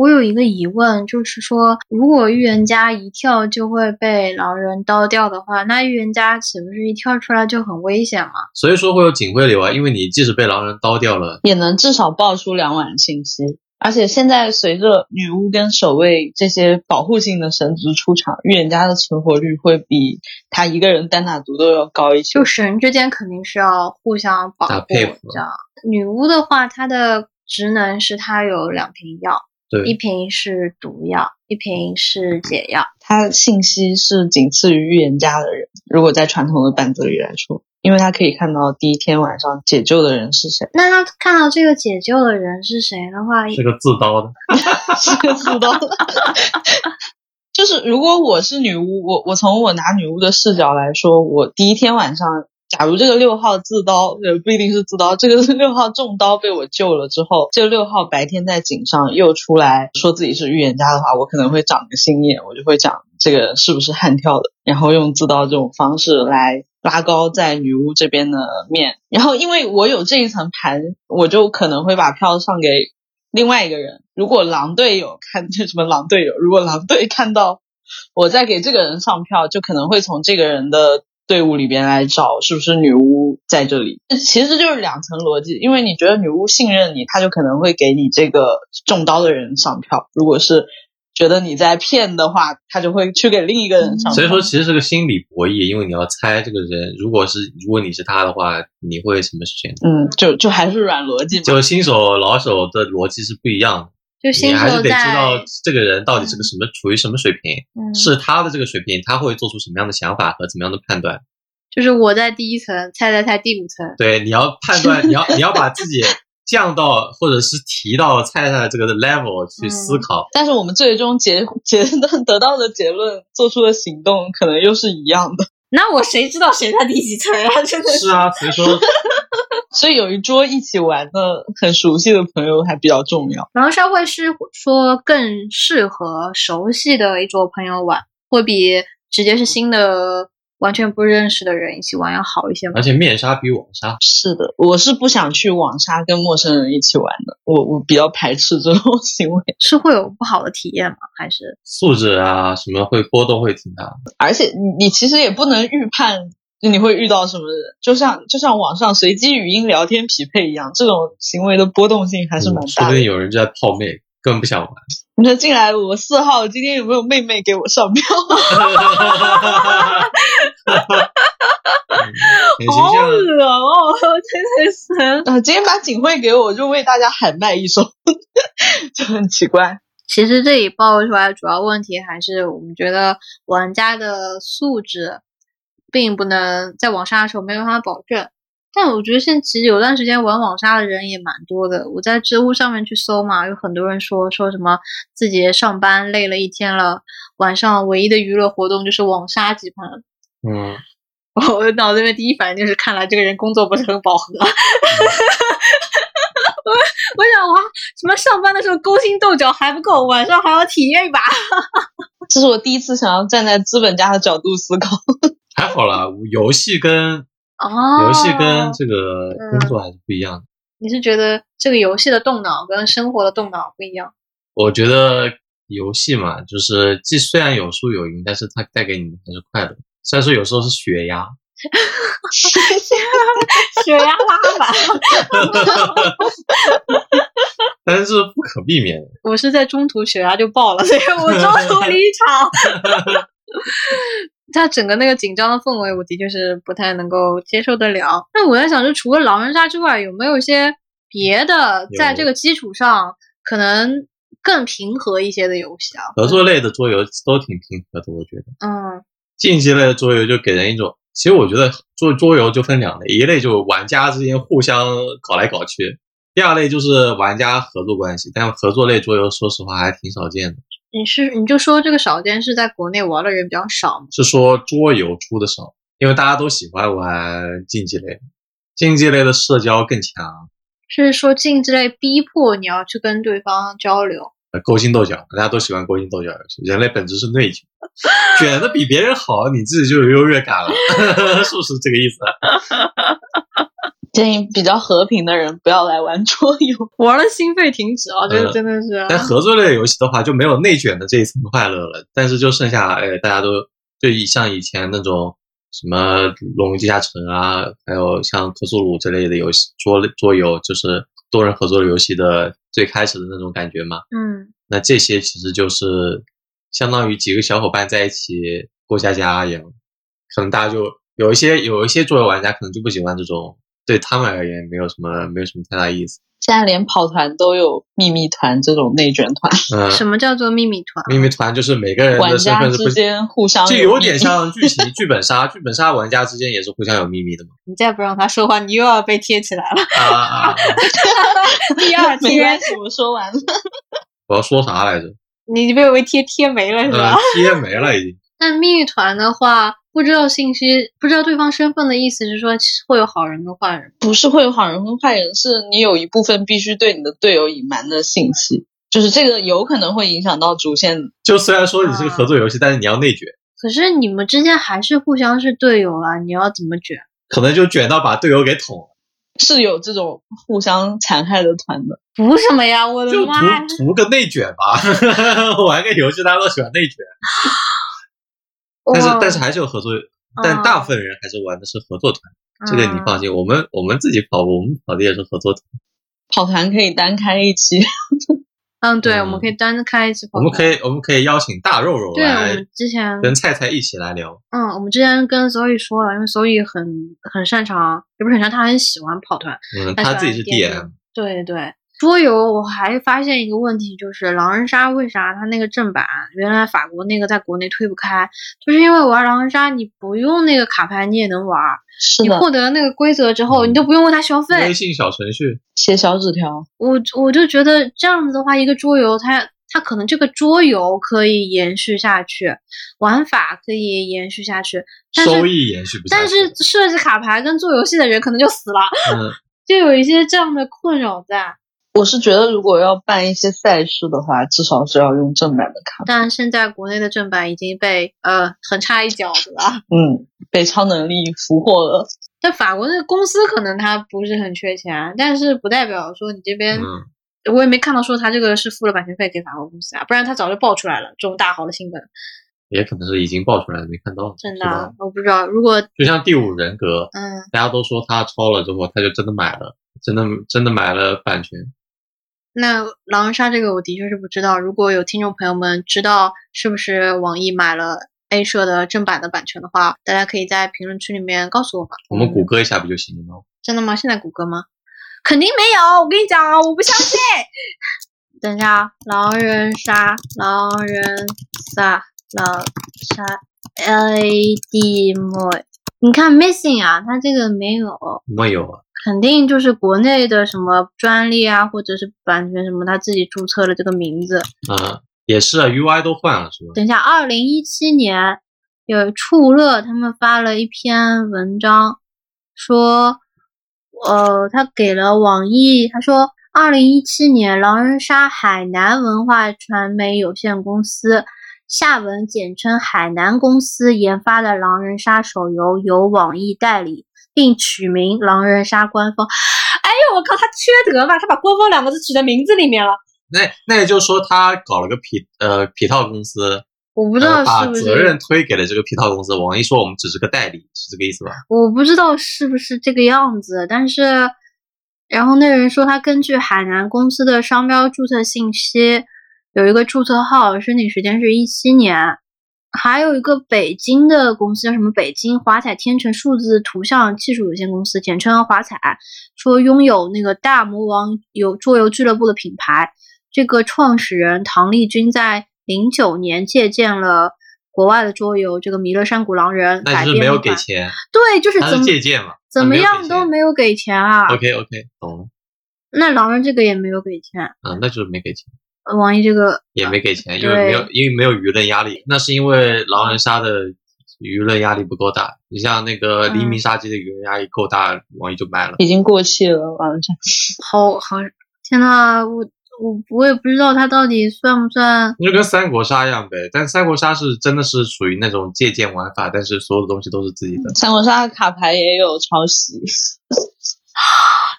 我有一个疑问，就是说，如果预言家一跳就会被狼人刀掉的话，那预言家岂不是一跳出来就很危险吗？所以说会有警徽流啊，因为你即使被狼人刀掉了，也能至少爆出两晚信息。而且现在随着女巫跟守卫这些保护性的神职出场，预言家的存活率会比他一个人单打独斗要高一些。就神之间肯定是要互相保护，搭配合这样。女巫的话，她的职能是她有两瓶药，一，瓶是毒药，一瓶是解药。他信息是仅次于预言家的人，如果在传统的版子里来说，因为他可以看到第一天晚上解救的人是谁，那他看到这个解救的人是谁的话，是个自刀的，[LAUGHS] 是个自刀的。[LAUGHS] 就是如果我是女巫，我我从我拿女巫的视角来说，我第一天晚上，假如这个六号自刀，呃，不一定是自刀，这个是六号中刀被我救了之后，这个六号白天在井上又出来说自己是预言家的话，我可能会长个心眼，我就会讲这个是不是悍跳的，然后用自刀这种方式来拉高在女巫这边的面。然后因为我有这一层盘，我就可能会把票上给另外一个人。如果狼队友看这什么狼队友，如果狼队看到我在给这个人上票，就可能会从这个人的队伍里边来找是不是女巫在这里。这其实就是两层逻辑，因为你觉得女巫信任你，她就可能会给你这个中刀的人上票；如果是觉得你在骗的话，他就会去给另一个人上票。所以说其实是个心理博弈，因为你要猜这个人，如果是如果你是他的话，你会什么选择？嗯，就就还是软逻辑嘛。就新手老手的逻辑是不一样的，就新你还是得知道这个人到底是个什么，处于什么水平，嗯，是他的这个水平，他会做出什么样的想法和怎么样的判断。就是我在第一层，菜菜菜第五层。对，你要判断，你要你要把自己 [LAUGHS] 降到或者是提到菜菜这个 level 去思考。但是我们最终结结论得到的结论，做出的行动可能又是一样的。那我谁知道谁在第几层啊？[LAUGHS] 真的是。是啊，所以说 [LAUGHS] 所以有一桌一起玩的很熟悉的朋友还比较重要。狼杀会是说更适合熟悉的一桌朋友玩，会比直接是新的完全不认识的人一起玩要好一些吗而？且面杀比网杀是的，我是不想去网杀跟陌生人一起玩的，我我比较排斥这种 [LAUGHS] 行为。是会有不好的体验吗？还是素质啊什么会波动会挺大的。而且你你其实也不能预判你会遇到什么人，就像就像网上随机语音聊天匹配一样，这种行为的波动性还是蛮大的。不定有人就在泡妹，根本不想玩。你说进来我四号，今天有没有妹妹给我上票？[LAUGHS] 好很形象。恶哦，真的是？啊！今天把警徽给我，就为大家喊麦一首，[LAUGHS] 就很奇怪。其实这里暴露出来的主要问题还是我们觉得玩家的素质并不能在网上的时候没有办法保证。但我觉得现在其实有段时间玩网杀的人也蛮多的。我在知乎上面去搜嘛，有很多人说说什么自己上班累了一天了，晚上唯一的娱乐活动就是网杀几盘。嗯，我的脑子里面第一反应就是，看来这个人工作不是很饱和。[LAUGHS] 我我想哇，什么上班的时候勾心斗角还不够，晚上还要体验一把。这是我第一次想要站在资本家的角度思考。[LAUGHS] 还好啦，游戏跟哦，游戏跟这个工作还是不一样的。你是觉得这个游戏的动脑跟生活的动脑不一样？我觉得游戏嘛，就是既虽然有输有赢，但是它带给你的还是快乐。虽然说有时候是血压，[LAUGHS] 血压拉满。但是不可避免。我是在中途血压就爆了，所以我中途离场。[LAUGHS] 他整个那个紧张的氛围，我的确是不太能够接受得了。那我在想，就除了狼人杀之外，有没有一些别的在这个基础上可能更平和一些的游戏啊？合作类的桌游都挺平和的，我觉得。嗯竞技类的桌游就给人一种，其实我觉得做桌游就分两类，一类就玩家之间互相搞来搞去，第二类就是玩家合作关系。但合作类桌游，说实话还挺少见的。你是你就说这个少见是在国内玩的人比较少吗？是说桌游出的少，因为大家都喜欢玩竞技类，竞技类的社交更强，是说竞技类逼迫你要去跟对方交流？呃勾心斗角，大家都喜欢勾心斗角游戏。人类本质是内卷，卷的比别人好，你自己就有优越感了，[LAUGHS] 是不是这个意思？[LAUGHS] 建议比较和平的人不要来玩桌游。[LAUGHS] 玩了心肺停止啊！这嗯个真的是。但合作类游戏的话，就没有内卷的这一层快乐了。但是就剩下，哎，大家都就以像以前那种什么《龙与地下城》啊，还有像克苏鲁这类的游戏桌桌游，就是多人合作的游戏的最开始的那种感觉嘛。嗯，那这些其实就是相当于几个小伙伴在一起过家家一样，可能大家就有一些有一些桌游玩家可能就不喜欢这种，对他们而言没有什么没有什么太大意思。现在连跑团都有秘密团这种内卷团，嗯，什么叫做秘密团？秘密团就是每个人玩的身家份是不之间互相这有点像剧情 [LAUGHS] 剧本杀，剧本杀玩家之间也是互相有秘密的嘛。你再不让他说话，你又要被贴起来了。啊啊啊！[LAUGHS] 第二没天关，系，我说完了。[LAUGHS] 我要说啥来着？你被我贴贴没了是吧？呃，贴没了已经。那秘密团的话，不知道信息，不知道对方身份的意思是说会有好人跟坏人。不是会有好人跟坏人，是你有一部分必须对你的队友隐瞒的信息，就是这个有可能会影响到主线。就虽然说你是个合作游戏，但是你要内卷，可是你们之间还是互相是队友啊，你要怎么卷？可能就卷到把队友给捅了，是有这种互相残害的团的，图什么呀？我的就图妈呀！图个内卷吧。[LAUGHS] 玩个游戏大家都喜欢内卷，但是但是还是有合作，但大部分人还是玩的是合作团，这个你嗯放心。我们我们自己跑，我们跑的也是合作团，跑团可以单开一期。[LAUGHS] 嗯，对，嗯我们可以单开一期。我们可以我们可以邀请大肉肉对，我来们之前跟菜菜一起来聊。嗯，我们之前跟 Zoe 说了，因为 Zoe 很很擅长，也不是很擅长，他很喜欢跑团。嗯，他他自己是 DM，对对，桌游我还发现一个问题，就是狼人杀为啥它那个正版原来法国那个在国内推不开，就是因为玩狼人杀你不用那个卡牌你也能玩，是的，你获得那个规则之后，你都不用为它消费微。信小程序，写小纸条。我我就觉得这样子的话，一个桌游它它可能这个桌游可以延续下去，玩法可以延续下去，但是收益延续不下去。但是设计卡牌跟做游戏的人可能就死了，嗯，[LAUGHS] 就有一些这样的困扰在。我是觉得，如果要办一些赛事的话，至少是要用正版的卡。但现在国内的正版已经被呃横插一脚的了。嗯，被超能力俘获了。但法国那个公司可能他不是很缺钱，但是不代表说你这边，嗯我也没看到说他这个是付了版权费给法国公司啊，不然他早就爆出来了这种大好的新闻。也可能是已经爆出来了，没看到。真的啊，我不知道。如果就像第五人格，嗯，大家都说他抄了之后，他就真的买了，真的真的买了版权。那狼人杀这个我的确是不知道。如果有听众朋友们知道是不是网易买了 A 社的正版的版权的话，大家可以在评论区里面告诉我们。我们谷歌一下不就行了吗？真的吗？现在谷歌吗？肯定没有，我跟你讲啊，我不相信。等一下啊，狼人杀，狼人杀，狼杀 A D M，你看 missing 啊，它这个没有，没有啊，肯定就是国内的什么专利啊，或者是版权什么，他自己注册了这个名字。啊，也是啊，UI 都换了是吧？等一下，二零一七年有触乐他们发了一篇文章，说，呃，他给了网易，他说，二零一七年狼人杀海南文化传媒有限公司（下文简称海南公司）研发的狼人杀手游由网易代理，并取名狼人杀官方。哎呦，我靠，他缺德吧？他把官方两个字取在名字里面了。那那也就是说他搞了个皮呃皮套公司，我不知道然后把是不责任，推给了这个皮套公司。网易说我们只是个代理，是这个意思吧？我不知道是不是这个样子，但是，然后那人说他根据海南公司的商标注册信息，有一个注册号，申请时间是一七年，还有一个北京的公司叫什么北京华彩天成数字图像技术有限公司，简称华彩，说拥有那个大魔王有桌游俱乐部的品牌。这个创始人唐丽君在零九年借鉴了国外的桌游这个《弥勒山谷狼人》改那就是没有给钱，对，就是怎么是借鉴嘛，怎么样都没有给钱啊。OK OK，懂了，那狼人这个也没有给钱，嗯，那就是没给钱，呃网易这个也没给钱，因为没有因为没有舆论压力，那是因为狼人杀的舆论压力不够大。你像那个黎明嗯杀机的舆论压力够大，网易就卖了。已经过气了，网上好好，天呐，我我我也不知道它到底算不算。那就跟三国杀一样呗，但三国杀是真的是属于那种借鉴玩法，但是所有的东西都是自己的。三国杀的卡牌也有抄袭。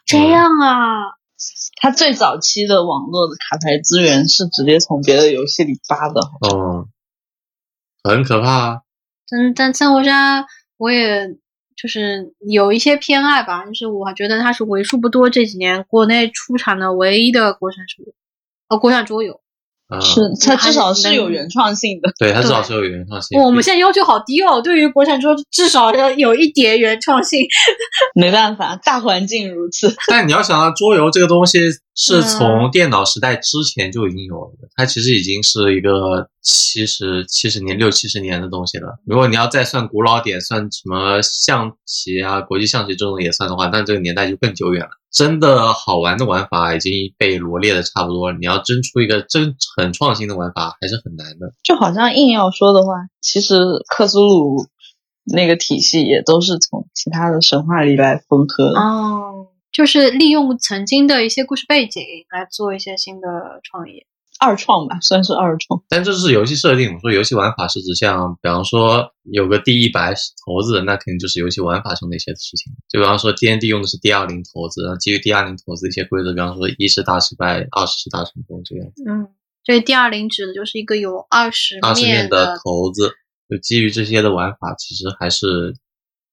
这样啊，它最早期的网络的卡牌资源是直接从别的游戏里扒的，哦，很可怕啊！但但三国杀我也就是有一些偏爱吧，就是我觉得它是为数不多这几年国内出产的唯一的国产手游，呃，国产桌游。嗯，是它至少是有原创性的。对，它至少是有原创性。我们现在要求好低哦，对于国产桌至少要有一点原创性。[LAUGHS] 没办法，大环境如此。但你要想到桌游这个东西是嗯从电脑时代之前就已经有了的，它其实已经是一个七十七十年六七十年的东西了。如果你要再算古老点，算什么象棋啊、国际象棋这种也算的话，那这个年代就更久远了。真的好玩的玩法已经被罗列的差不多了，你要真出一个真很创新的玩法还是很难的。就好像硬要说的话，其实克苏鲁那个体系也都是从其他的神话里来缝合的。哦，就是利用曾经的一些故事背景来做一些新的创意。二创吧，算是二创。但这是游戏设定，我说游戏玩法是指像，比方说有个第一百骰子，那肯定就是游戏玩法上的一些事情。就比方说 D N D 用的是 D 二零骰子，然后基于 D 二零骰子的一些规则，比方说一是大失败，二是大成功这样子。嗯，这第二零指的就是一个有二十二十面的的骰子，就基于这些的玩法，其实还是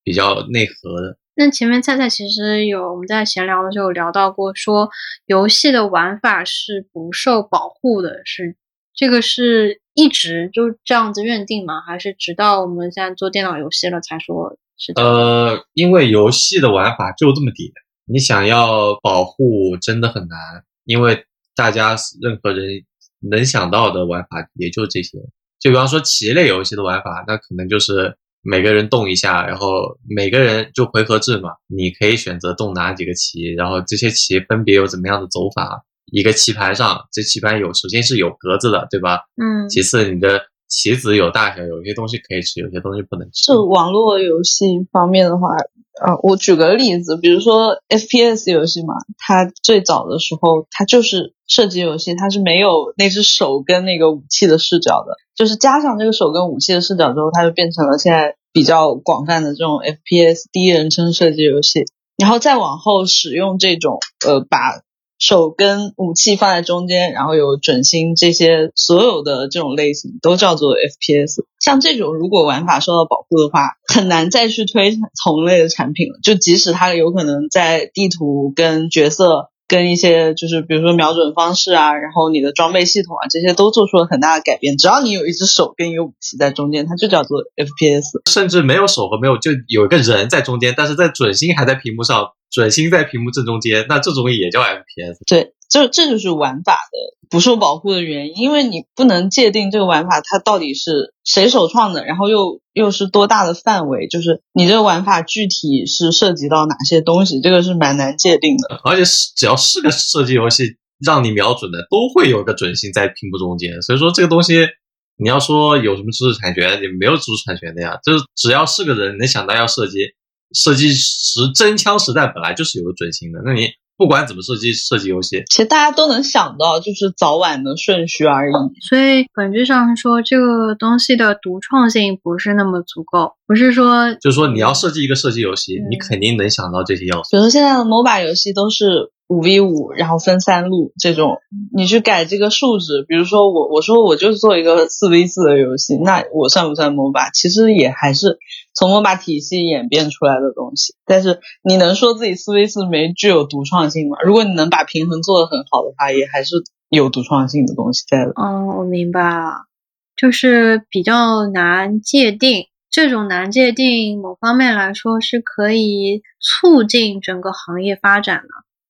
比较内核的。那前面菜菜其实有我们在闲聊的时候聊到过，说游戏的玩法是不受保护的，是这个是一直就这样子认定吗？还是直到我们现在做电脑游戏了才说是？呃，因为游戏的玩法就这么点，你想要保护真的很难，因为大家任何人能想到的玩法也就这些。就比方说棋类游戏的玩法，那可能就是每个人动一下，然后每个人就回合制嘛，你可以选择动哪几个棋，然后这些棋分别有怎么样的走法。一个棋盘上，这棋盘有首先是有格子的，对吧？嗯其次，你的棋子有大小，有些东西可以吃，有些东西不能吃。就网络游戏方面的话，呃，我举个例子，比如说 FPS 游戏嘛，它最早的时候它就是射击游戏，它是没有那只手跟那个武器的视角的，就是加上这个手跟武器的视角之后，它就变成了现在比较广泛的这种 FPS 第一人称射击游戏。然后再往后使用这种呃把手跟武器放在中间，然后有准心这些所有的这种类型都叫做 FPS。像这种如果玩法受到保护的话，很难再去推同类的产品了。就即使它有可能在地图跟角色。跟一些就是比如说瞄准方式啊，然后你的装备系统啊，这些都做出了很大的改变。只要你有一只手跟一个武器在中间，它就叫做 FPS。甚至没有手和没有，就有一个人在中间，但是在准心还在屏幕上，准心在屏幕正中间，那这种也叫 FPS。对，这这就是玩法的不受保护的原因，因为你不能界定这个玩法它到底是谁首创的，然后又又是多大的范围，就是你这个玩法具体是涉及到哪些东西，这个是蛮难界定的。而且是只要是个射击游戏，让你瞄准的都会有个准心在屏幕中间，所以说这个东西。你要说有什么知识产权，也没有知识产权的呀。就是只要是个人能想到要射击，射击实真枪实弹本来就是有个准心的。那你不管怎么设计设计游戏，其实大家都能想到，就是早晚的顺序而已。所以本质上说，这个东西的独创性不是那么足够，不是说就是说你要设计一个射击游戏，嗯你肯定能想到这些要素。比如说现在的 MOBA 游戏都是五 v 五，然后分三路这种，你去改这个数值，比如说我我说我就做一个四 v 四的游戏，那我算不算 MOBA？其实也还是从 MOBA 体系演变出来的东西。但是你能说自己四 v 四没具有独创性吗？如果你能把平衡做得很好的话，也还是有独创性的东西在的。哦，我明白了，就是比较难界定。这种难界定，某方面来说是可以促进整个行业发展的，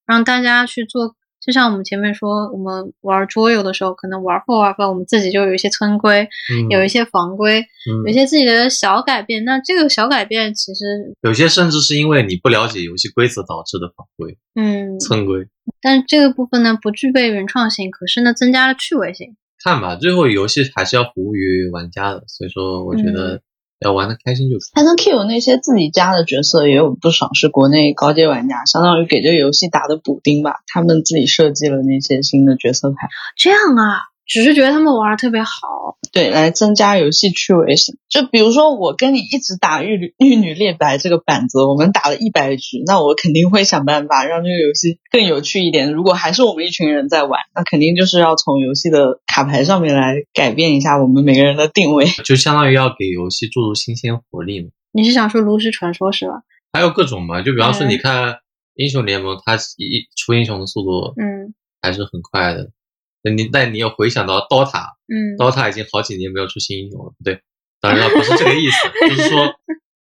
让大家去做。就像我们前面说，我们玩桌游的时候，可能玩后玩后，我们自己就有一些村规，嗯有一些房规，嗯有一些自己的小改变。那这个小改变其实，有些甚至是因为你不了解游戏规则导致的法规、嗯，村规。但这个部分呢不具备原创性，可是呢增加了趣味性。看吧，最后游戏还是要服务于玩家的，所以说我觉嗯得要玩的开心就可以。Titan Q 那些自己家的角色也有不少是国内高阶玩家，相当于给这个游戏打的补丁吧。他们自己设计了那些新的角色牌，这样啊，只是觉得他们玩的特别好。对，来增加游戏趣味性。就比如说我跟你一直打玉女玉女猎白这个板子，我们打了一百局，那我肯定会想办法让这个游戏更有趣一点。如果还是我们一群人在玩，那肯定就是要从游戏的卡牌上面来改变一下我们每个人的定位。就相当于要给游戏注入新鲜活力嘛。你是想说炉石传说是吧？还有各种嘛，就比方说嗯你看英雄联盟，它一出英雄的速度嗯还是很快的。那你但你又回想到 DOTA，嗯 DOTA 已经好几年没有出新英雄了，不对，当然了，不是这个意思，[LAUGHS] 就是说，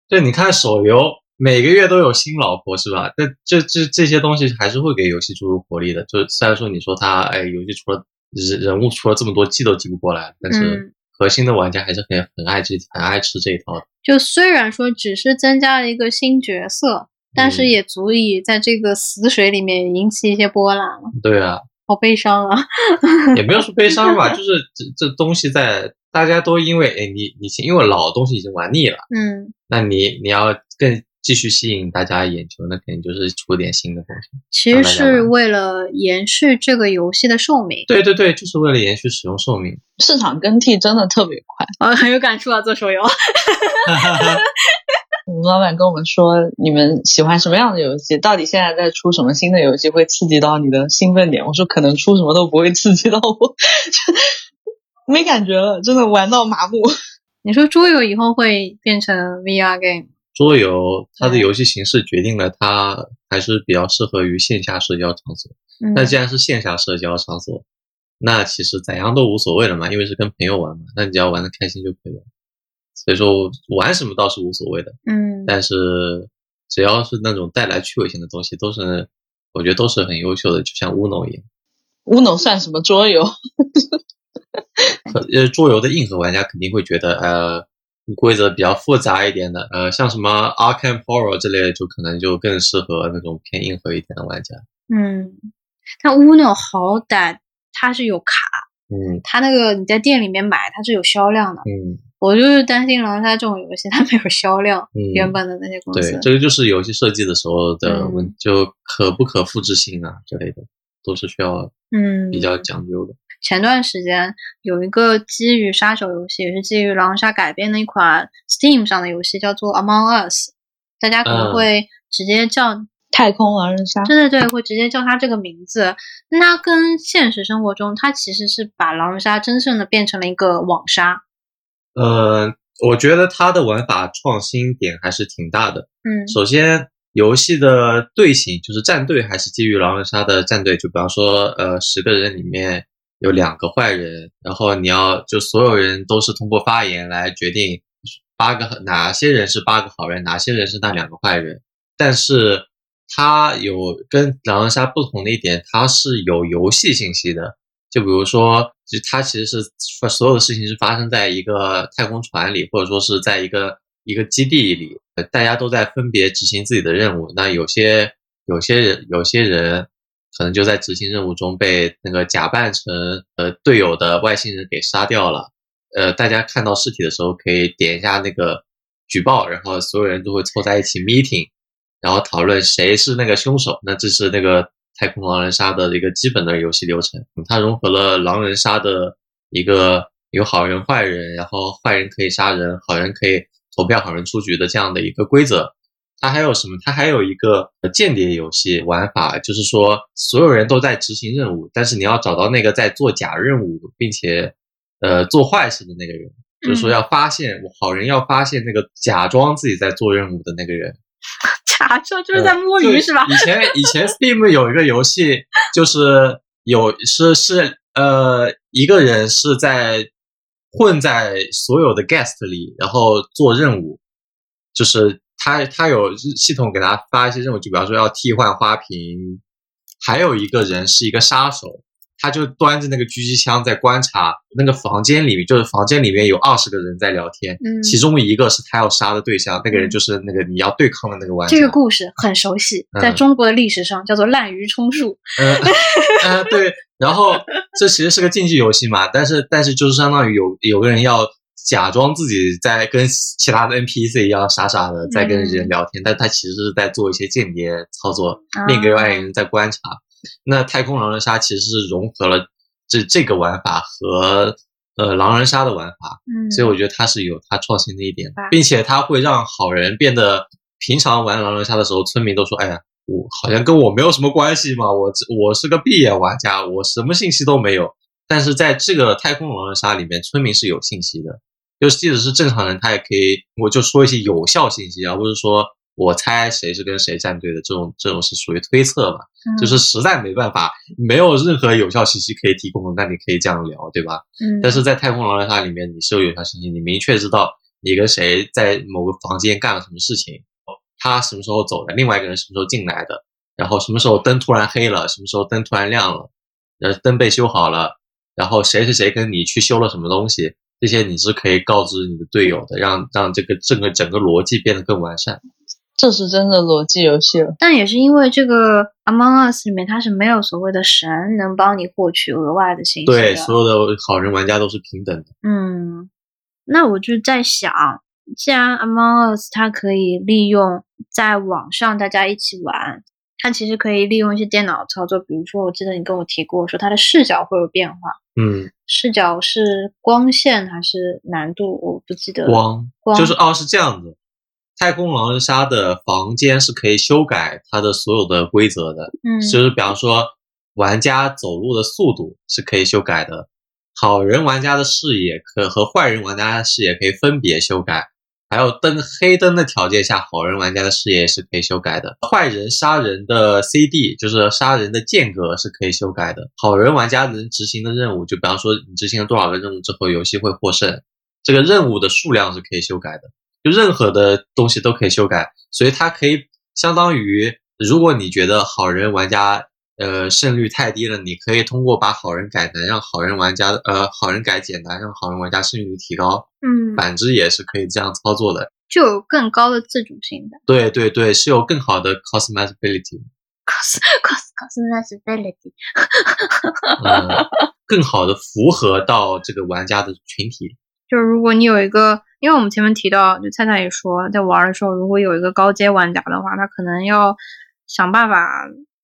对你看手游每个月都有新老婆是吧？那这这这些东西还是会给游戏注入活力的。就虽然说你说它，哎，游戏出了人人物出了这么多记都记不过来，但是嗯核心的玩家还是很很爱这很爱吃这一套的。就虽然说只是增加了一个新角色，但是嗯也足以在这个死水里面引起一些波澜了。对啊，好悲伤啊！[LAUGHS] 也没有说悲伤吧，就是这这东西在大家都因为哎你你因为老的东西已经玩腻了，嗯，那你你要更继续吸引大家眼球，那肯定就是出点新的东西。其实是为了延续这个游戏的寿命。对对对，就是为了延续使用寿命。市场更替真的特别快。啊，很有感触啊，做手游。[LAUGHS] 我们老板跟我们说，你们喜欢什么样的游戏？到底现在在出什么新的游戏会刺激到你的兴奋点？我说可能出什么都不会刺激到我，没感觉了，真的玩到麻木。你说桌游以后会变成 VR game？桌游它的游戏形式决定了它还是比较适合于线下社交场所。嗯那既然是线下社交场所，那其实怎样都无所谓了嘛，因为是跟朋友玩嘛，那你只要玩的开心就可以了。所以说玩什么倒是无所谓的，嗯，但是只要是那种带来趣味性的东西，都是我觉得都是很优秀的，就像 Uno 一样。Uno 算什么桌游？[LAUGHS] 可呃，桌游的硬核玩家肯定会觉得，呃，规则比较复杂一点的，呃，像什么 Arkham Horror 之类的，就可能就更适合那种偏硬核一点的玩家。嗯，但 Uno 好歹它是有卡，嗯它那个你在店里面买它是有销量的。嗯，我就是担心狼人杀这种游戏它没有销量，嗯原本的那些公司。对，这个就是游戏设计的时候的问，嗯就可不可复制性啊之类的，都是需要嗯，比较讲究的。前段时间有一个基于杀手游戏，也是基于狼人杀改编的一款 Steam 上的游戏，叫做 Among Us。大家可能嗯会直接叫，太空狼人杀。对对对，会直接叫它这个名字。那跟现实生活中，它其实是把狼人杀真正的变成了一个网杀。呃，我觉得它的玩法创新点还是挺大的。嗯首先，游戏的队形就是战队，还是基于狼人杀的战队。就比方说，呃，十个人里面有两个坏人，然后你要就所有人都是通过发言来决定八个哪些人是八个好人，哪些人是那两个坏人。但是它有跟狼人杀不同的一点，它是有游戏信息的。就比如说，就它其实是所有的事情是发生在一个太空船里，或者说是在一个一个基地里，大家都在分别执行自己的任务。那有些有些人有些人可能就在执行任务中被那个假扮成呃队友的外星人给杀掉了。呃，大家看到尸体的时候可以点一下那个举报，然后所有人都会凑在一起 meeting，然后讨论谁是那个凶手。那这是那个太空狼人杀的一个基本的游戏流程，嗯它融合了狼人杀的一个有好人坏人，然后坏人可以杀人，好人可以投票，好人出局的这样的一个规则。它还有什么？它还有一个呃间谍游戏玩法，就是说所有人都在执行任务，但是你要找到那个在做假任务并且呃做坏事的那个人，就是说嗯要发现好人要发现那个假装自己在做任务的那个人。假设就是在摸就鱼是吧？以前以前 Steam 有一个游戏，就是有是是呃一个人是在混在所有的 guest 里，然后做任务，就是他他有系统给他发一些任务，就比方说要替换花瓶，还有一个人是一个杀手。他就端着那个狙击枪在观察那个房间里面，就是房间里面有二十个人在聊天，嗯其中一个是他要杀的对象，那个人就是那个你要对抗的那个玩家。这个故事很熟悉，在嗯中国的历史上叫做滥竽充数。嗯 [LAUGHS] 嗯，对。然后这其实是个竞技游戏嘛，但是但是就是相当于有有个人要假装自己在跟其他的 NPC 一样傻傻的在跟人聊天，但他其实是在做一些间谍操作，另一个外人在观察。那太空狼人杀其实是融合了这这个玩法和呃狼人杀的玩法，嗯，所以我觉得它是有它创新的一点，并且它会让好人变得平常玩狼人杀的时候，村民都说：“哎呀，我好像跟我没有什么关系嘛，我这我是个闭眼玩家，我什么信息都没有。”但是在这个太空狼人杀里面，村民是有信息的，就即使是正常人，他也可以我就说一些有效信息，而不是说我猜谁是跟谁站队的这种这种是属于推测嘛。嗯就是实在没办法，没有任何有效信息可以提供的，那你可以这样聊，对吧？嗯，但是在太空狼人杀里面，你是有有效信息，你明确知道你跟谁在某个房间干了什么事情，他什么时候走的，另外一个人什么时候进来的，然后什么时候灯突然黑了，什么时候灯突然亮了，呃，灯被修好了，然后谁谁谁跟你去修了什么东西，这些你是可以告知你的队友的，让让这个整个整个逻辑变得更完善。这是真的逻辑游戏了。但也是因为这个 Among Us 里面它是没有所谓的神能帮你获取额外的信息的。对，所有的好人玩家都是平等的。嗯，那我就在想，既然 Among Us 它可以利用在网上大家一起玩，它其实可以利用一些电脑操作，比如说我记得你跟我提过，说它的视角会有变化，嗯，视角是光线还是难度，我不记得。光光就是哦，是这样子。太空狼人杀的房间是可以修改它的所有的规则的，嗯，就是比方说玩家走路的速度是可以修改的，好人玩家的视野可和坏人玩家的视野可以分别修改，还有灯黑灯的条件下，好人玩家的视野是可以修改的，坏人杀人的 CD 就是杀人的间隔是可以修改的，好人玩家能执行的任务，就比方说你执行了多少个任务之后，游戏会获胜，这个任务的数量是可以修改的。就任何的东西都可以修改，所以它可以相当于，如果你觉得好人玩家呃胜率太低了，你可以通过把好人改难，让好人玩家呃好人改简单，让好人玩家胜率提高。嗯，反之也是可以这样操作的。就有更高的自主性的对对对，是有更好的 customizability，cos cos customizability。嗯，[LAUGHS] 更好的符合到这个玩家的群体。就是如果你有一个，因为我们前面提到，就菜菜也说，在玩的时候，如果有一个高阶玩家的话，他可能要想办法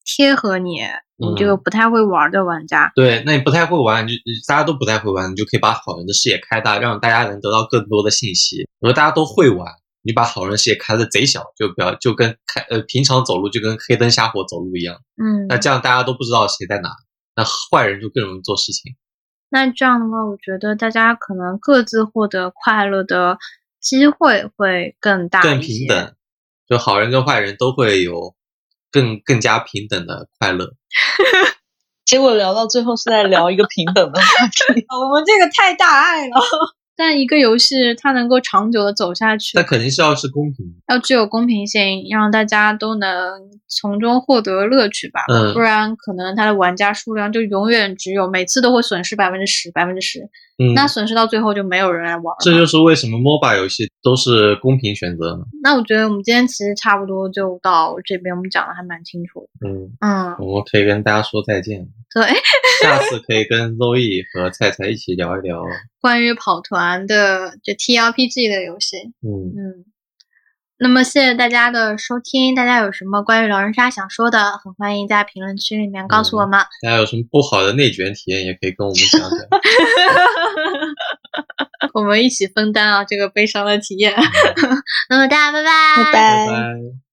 贴合你，你这个不太会玩的玩家。对，那你不太会玩，你就大家都不太会玩，你就可以把好人的视野开大，让大家能得到更多的信息。如果大家都会玩，你把好人视野开的贼小，就比较就跟开呃平常走路就跟黑灯瞎火走路一样，嗯，那这样大家都不知道谁在哪，那坏人就更容易做事情。那这样的话，我觉得大家可能各自获得快乐的机会会更大更平等，就好人跟坏人都会有更更加平等的快乐。[LAUGHS] 结果聊到最后是在聊一个平等的话题。[LAUGHS] 我们这个太大爱了。但一个游戏它能够长久的走下去那，肯定是要是公平。要具有公平性，让大家都能从中获得乐趣吧。嗯不然可能它的玩家数量就永远只有每次都会损失百分之十、百分之十，嗯，那损失到最后就没有人来玩了。这就是为什么 MOBA 游戏都是公平选择呢。那我觉得我们今天其实差不多就到这边，我们讲的还蛮清楚的。嗯，嗯，我们可以跟大家说再见。对，[LAUGHS] 下次可以跟 Zoe 和菜菜一起聊一聊。关于跑团的就 TRPG 的游戏，嗯，嗯。那么谢谢大家的收听，大家有什么关于狼人杀想说的，很欢迎在评论区里面告诉我们。大家有什么不好的内卷体验，也可以跟我们讲讲。[LAUGHS] 我们一起分担啊这个悲伤的体验。[LAUGHS] 那么大家拜拜，拜拜拜拜。